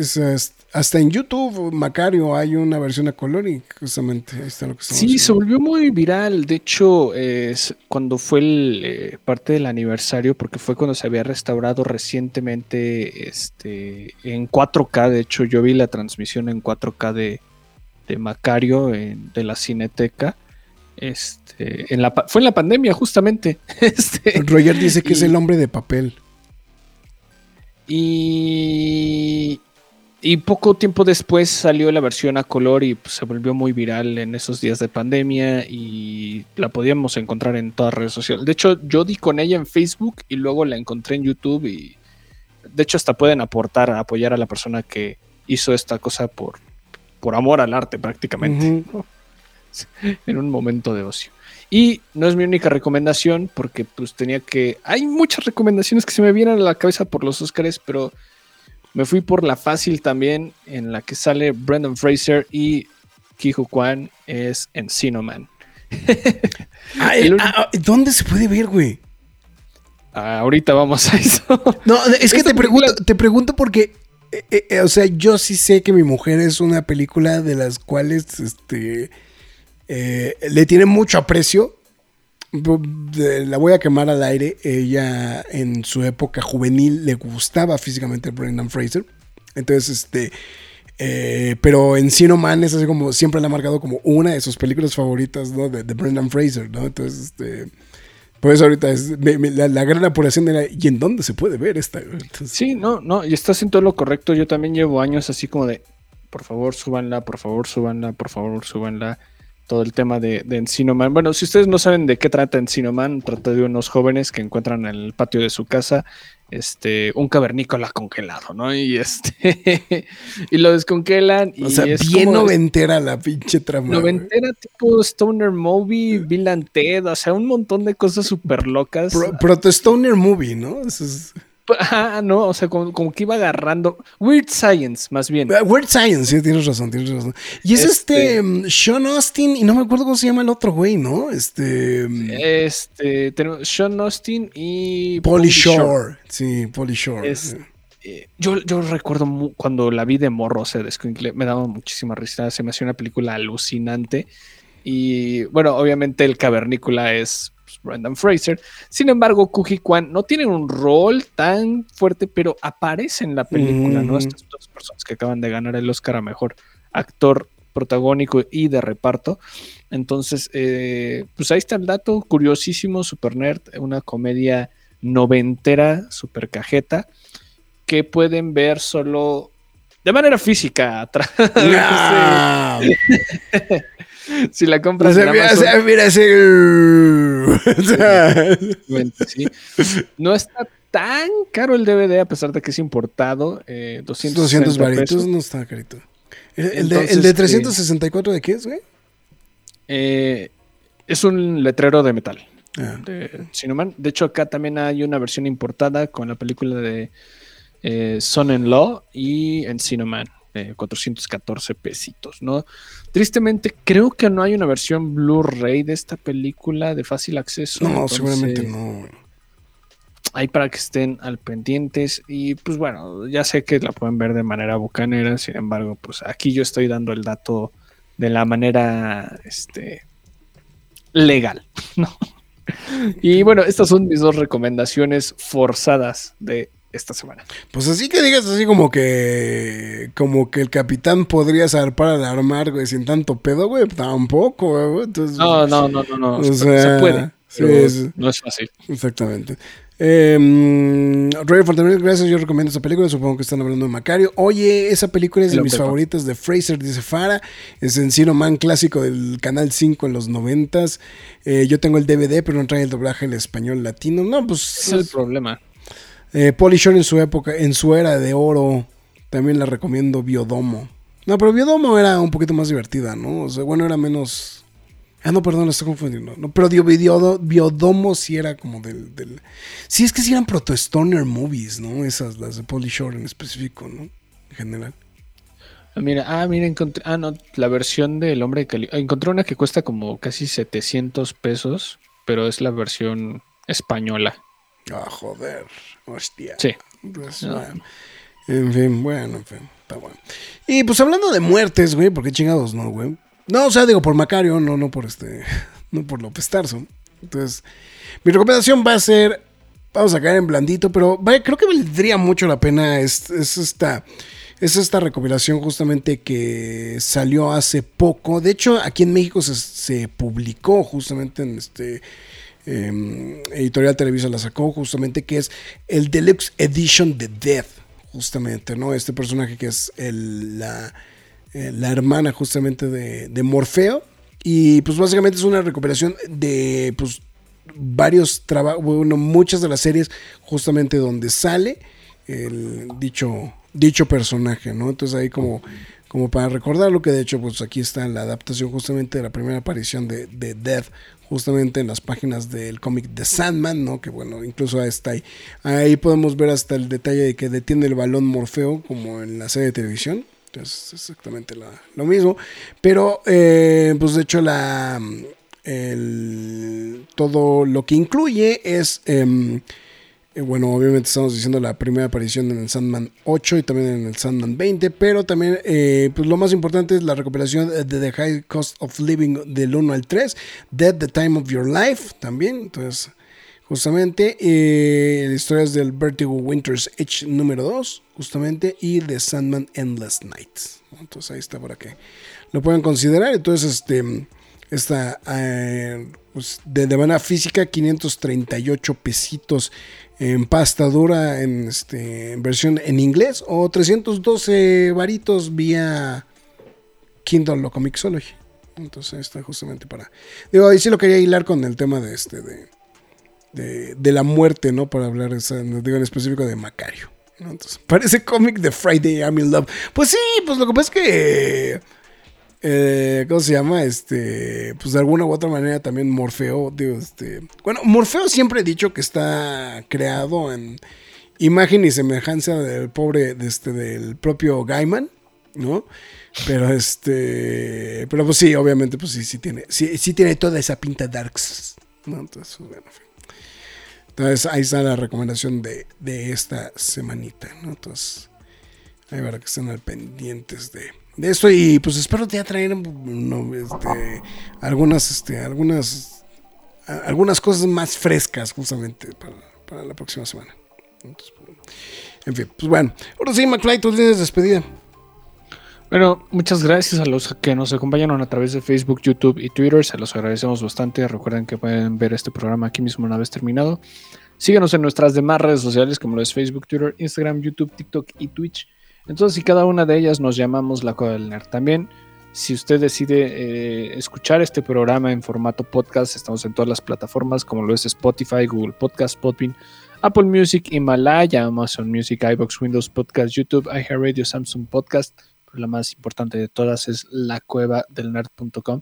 hasta en YouTube, Macario, hay una versión a color y justamente ahí está lo que estamos Sí, se volvió muy viral. De hecho, eh, cuando fue el, eh, parte del aniversario, porque fue cuando se había restaurado recientemente este, en 4K. De hecho, yo vi la transmisión en 4K de de Macario en, de la Cineteca. Este, en la, fue en la pandemia, justamente. [LAUGHS] Este, Roger dice que y, es el hombre de papel. Y, y poco tiempo después salió la versión a color y pues, se volvió muy viral en esos días de pandemia y la podíamos encontrar en todas las redes sociales. De hecho, yo di con ella en Facebook y luego la encontré en YouTube y de hecho hasta pueden aportar, apoyar a la persona que hizo esta cosa por, por amor al arte prácticamente. [LAUGHS] en un momento de ocio. Y no es mi única recomendación porque pues tenía que... Hay muchas recomendaciones que se me vienen a la cabeza por los Oscars, pero me fui por la fácil también, en la que sale Brendan Fraser y Kiho Kwan es Encino Man. [LAUGHS] Ah, El ah, ¿Dónde se puede ver, güey? Ah, ahorita vamos a eso. No, es que te pregunto, te pregunto porque, eh, eh, eh, o sea, yo sí sé que mi mujer es una película de las cuales, este, le tiene mucho aprecio. La voy a quemar al aire. Ella en su época juvenil le gustaba físicamente a Brendan Fraser. Entonces, este, pero en Sino Man es así como siempre la ha marcado como una de sus películas favoritas, ¿no? De, de Brendan Fraser, ¿no? Entonces, este, por ahorita la, gran apuración era, ¿y en dónde se puede ver esta? Sí, no, no, y estás en todo lo correcto. Yo también llevo años así como de, por favor, súbanla, por favor, súbanla, por favor, súbanla. Todo el tema de, de Encino Man. Bueno, si ustedes no saben de qué trata Encino Man, trata de unos jóvenes que encuentran en el patio de su casa este, un cavernícola congelado, ¿no? Y este, [LAUGHS] y lo descongelan. Y o sea, es bien como- noventera la pinche trama. Noventera tipo Stoner Movie, Bill and Ted, o sea, un montón de cosas súper locas. Pro- Proto-Stoner Movie, ¿no? Eso es- [LAUGHS] Ah, no, o sea, como, como que iba agarrando. Weird Science, más bien. Ah, Weird Science, sí, tienes razón, tienes razón. Y es este, Este- mm, Sean Austin, y no me acuerdo cómo se llama el otro güey, ¿no? Este. mm, Este, tenemos Sean Austin y Polly Shore. Sí, Polly Shore. Es- Eh, yo, yo recuerdo mu- cuando la vi de morro, o sea, de me daba muchísima risa, se me hacía una película alucinante. Y bueno, obviamente el cavernícola es Brendan Fraser. Sin embargo, Kuji Kwan no tiene un rol tan fuerte, pero aparece en la película, ¿no? Mm. Estas dos personas que acaban de ganar el Oscar a mejor actor protagónico y de reparto. Entonces, eh, pues ahí está el dato, curiosísimo, Super Nerd, una comedia noventera, super cajeta, que pueden ver solo de manera física. a tra- [LAUGHS] Ah, [LAUGHS] [LAUGHS] si la o compras sea, en mira, o sea, mira. O sea, [LAUGHS] sí. no está tan caro el DVD a pesar de que es importado. Eh, 260 200 varitos no está carito. El, el de, el de eh, 364 de qué es, güey? Eh, es un letrero de metal. Ah. de Cinnamon. De hecho, acá también hay una versión importada con la película de eh, Son in Law y Encino Man. Eh, 414 pesitos, ¿no? Tristemente, creo que no hay una versión Blu-ray de esta película de fácil acceso. No, entonces, seguramente no. Ahí para que estén al pendientes. Y pues bueno, ya sé que la pueden ver de manera bucanera. Sin embargo, pues aquí yo estoy dando el dato de la manera este, legal, [LAUGHS] ¿no? Y bueno, estas son mis dos recomendaciones forzadas de esta semana. Pues así que digas así como que como que el capitán podría zarpar al armar, güey, sin tanto pedo, güey, tampoco, güey. Entonces, No, no, no, no, no. O se, sea, se puede. sí, pero sí. No es fácil. Exactamente. Eh, mm, Roger Fortanet, gracias. Yo recomiendo esta película. Supongo que están hablando de Macario. Oye, esa película es de mis hombre favoritas de Fraser, dice Fara. Es Encino Man clásico del Canal 5 en los 90 yo tengo el DVD, pero no trae el doblaje en español latino. No, pues. Es el problema. Eh, en su época, en su era de oro. También la recomiendo Biodomo. No, pero Biodomo era un poquito más divertida, ¿no? O sea, bueno, era menos. Ah, no, perdón, estoy confundiendo. No, pero Biodomo sí era como del, del. Sí, es que sí eran proto-stoner movies, ¿no? Esas, las de Polly Shore en específico, ¿no? En general. Ah, Mira, ah, mira, encontré, ah, no, la versión del hombre de Cali. Encontré una que cuesta como casi 700 pesos, pero es la versión española. Ah, joder. Hostia. Sí. Pues, No. bueno. En fin, bueno, en fin, está bueno. Y pues hablando de muertes, güey, porque chingados no, güey. No, o sea, digo por Macario, no, no por este, [LAUGHS] no por López Tarso. Entonces, mi recomendación va a ser, vamos a caer en blandito, pero vaya, creo que valdría mucho la pena, es, es esta, es esta recopilación justamente que salió hace poco. De hecho, aquí en México se, se publicó justamente en este... eh, Editorial Televisa la sacó justamente que es el Deluxe Edition de Death justamente, ¿no? Este personaje que es el, la, eh, la hermana justamente de, de Morfeo. Y pues básicamente es una recuperación de pues varios trabajos, bueno, muchas de las series justamente donde sale el dicho, dicho personaje, ¿no? Entonces ahí como, como para recordarlo, que de hecho pues aquí está la adaptación justamente de la primera aparición de, de Death, justamente en las páginas del cómic de Sandman, ¿no? Que bueno, incluso está ahí. Ahí podemos ver hasta el detalle de que detiene el balón Morfeo, como en la serie de televisión. Entonces, exactamente la- lo mismo. Pero, eh, pues de hecho, la, el- todo lo que incluye es, em, eh, bueno, obviamente estamos diciendo la primera aparición en el Sandman 8 y también en el Sandman 20, pero también, eh, pues lo más importante es la recuperación de The High Cost of Living del 1 al 3, Dead the Time of Your Life también, entonces, justamente, eh, historias del Vertigo Winter's Edge número 2, justamente, y de Sandman Endless Nights. Entonces ahí está para que lo puedan considerar. Entonces, este, esta, eh, pues, de, de manera física, 538 pesitos en pasta dura en, este, versión en inglés o 312 varitos vía Kindle o Comixology. Entonces está justamente para... Digo, ahí sí lo quería hilar con el tema de este, de, de, de la muerte, ¿no? Para hablar, digo, en específico de Macario. Entonces, parece cómic de Friday I'm in Love. Pues sí, pues lo que pasa es que... eh, ¿Cómo se llama? Este, pues de alguna u otra manera también Morfeo, digo, este, bueno, Morfeo siempre he dicho que está creado en imagen y semejanza del pobre, este, del propio Gaiman, ¿no? Pero este, pero pues sí, obviamente, pues sí, sí tiene, sí, tiene toda esa pinta darks. Entonces ahí está la recomendación de, de esta semanita, ¿no? Entonces, ahí para que estén al pendientes de, de esto y pues espero ya traer no, este, algunas, este, algunas, algunas cosas más frescas justamente para, para la próxima semana. Pues, en fin, pues bueno, ahora sí, McFly, tú tienes despedida. Bueno, muchas gracias a los que nos acompañaron a través de Facebook, YouTube y Twitter. Se los agradecemos bastante. Recuerden que pueden ver este programa aquí mismo una vez terminado. Síguenos en nuestras demás redes sociales como lo es Facebook, Twitter, Instagram, YouTube, TikTok y Twitch. Entonces, y cada una de ellas nos llamamos La Cueva del Nerd. También, si usted decide eh, escuchar este programa en formato podcast, estamos en todas las plataformas como lo es Spotify, Google Podcast, Podbean, Apple Music, Himalaya, Amazon Music, iBox, Windows Podcast, YouTube, iHeartRadio, Samsung Podcast. Pero la más importante de todas es la cueva del nerd.com,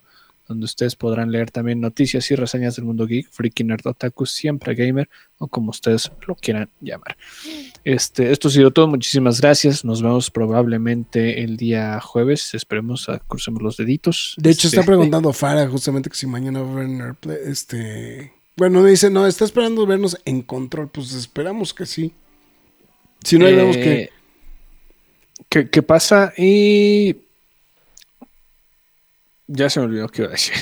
donde ustedes podrán leer también noticias y reseñas del mundo geek, freaky nerd, otaku, siempre gamer o como ustedes lo quieran llamar. Este, esto ha sido todo. Muchísimas gracias. Nos vemos probablemente el día jueves. Esperemos, a, crucemos los deditos. De hecho, Este, está preguntando Farah justamente que si mañana va a haber este... Bueno, me dice, no, está esperando vernos en control. Pues esperamos que sí. Si no, ahí vemos que... Eh, ¿Qué, qué pasa? Y. Ya se me olvidó qué iba a decir.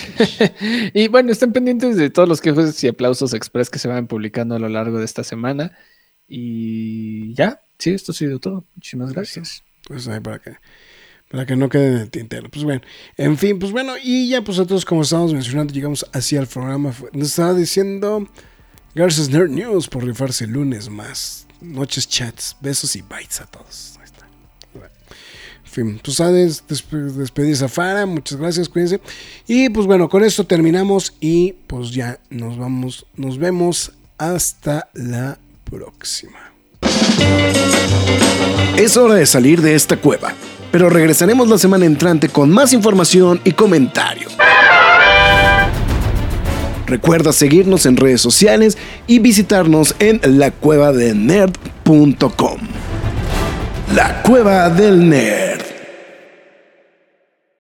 [LAUGHS] y bueno, estén pendientes de todos los quejos y aplausos express que se van publicando a lo largo de esta semana. Y ya, sí, esto ha sido todo. Muchísimas gracias. Pues ahí para que, para que no quede en el tintero. Pues bueno, en fin, pues bueno, y ya pues nosotros como estábamos mencionando, llegamos así al programa. Nos estaba diciendo Garces Nerd News por rifarse el lunes más. Noches chats, besos y bites a todos. Fin, pues sabes, desp- despedirse a Fara, muchas gracias, cuídense. Y pues bueno, con esto terminamos y pues ya nos vamos, nos vemos hasta la próxima. Es hora de salir de esta cueva, pero regresaremos la semana entrante con más información y comentarios. Recuerda seguirnos en redes sociales y visitarnos en lacuevadelnerd.com. La Cueva del Nerd.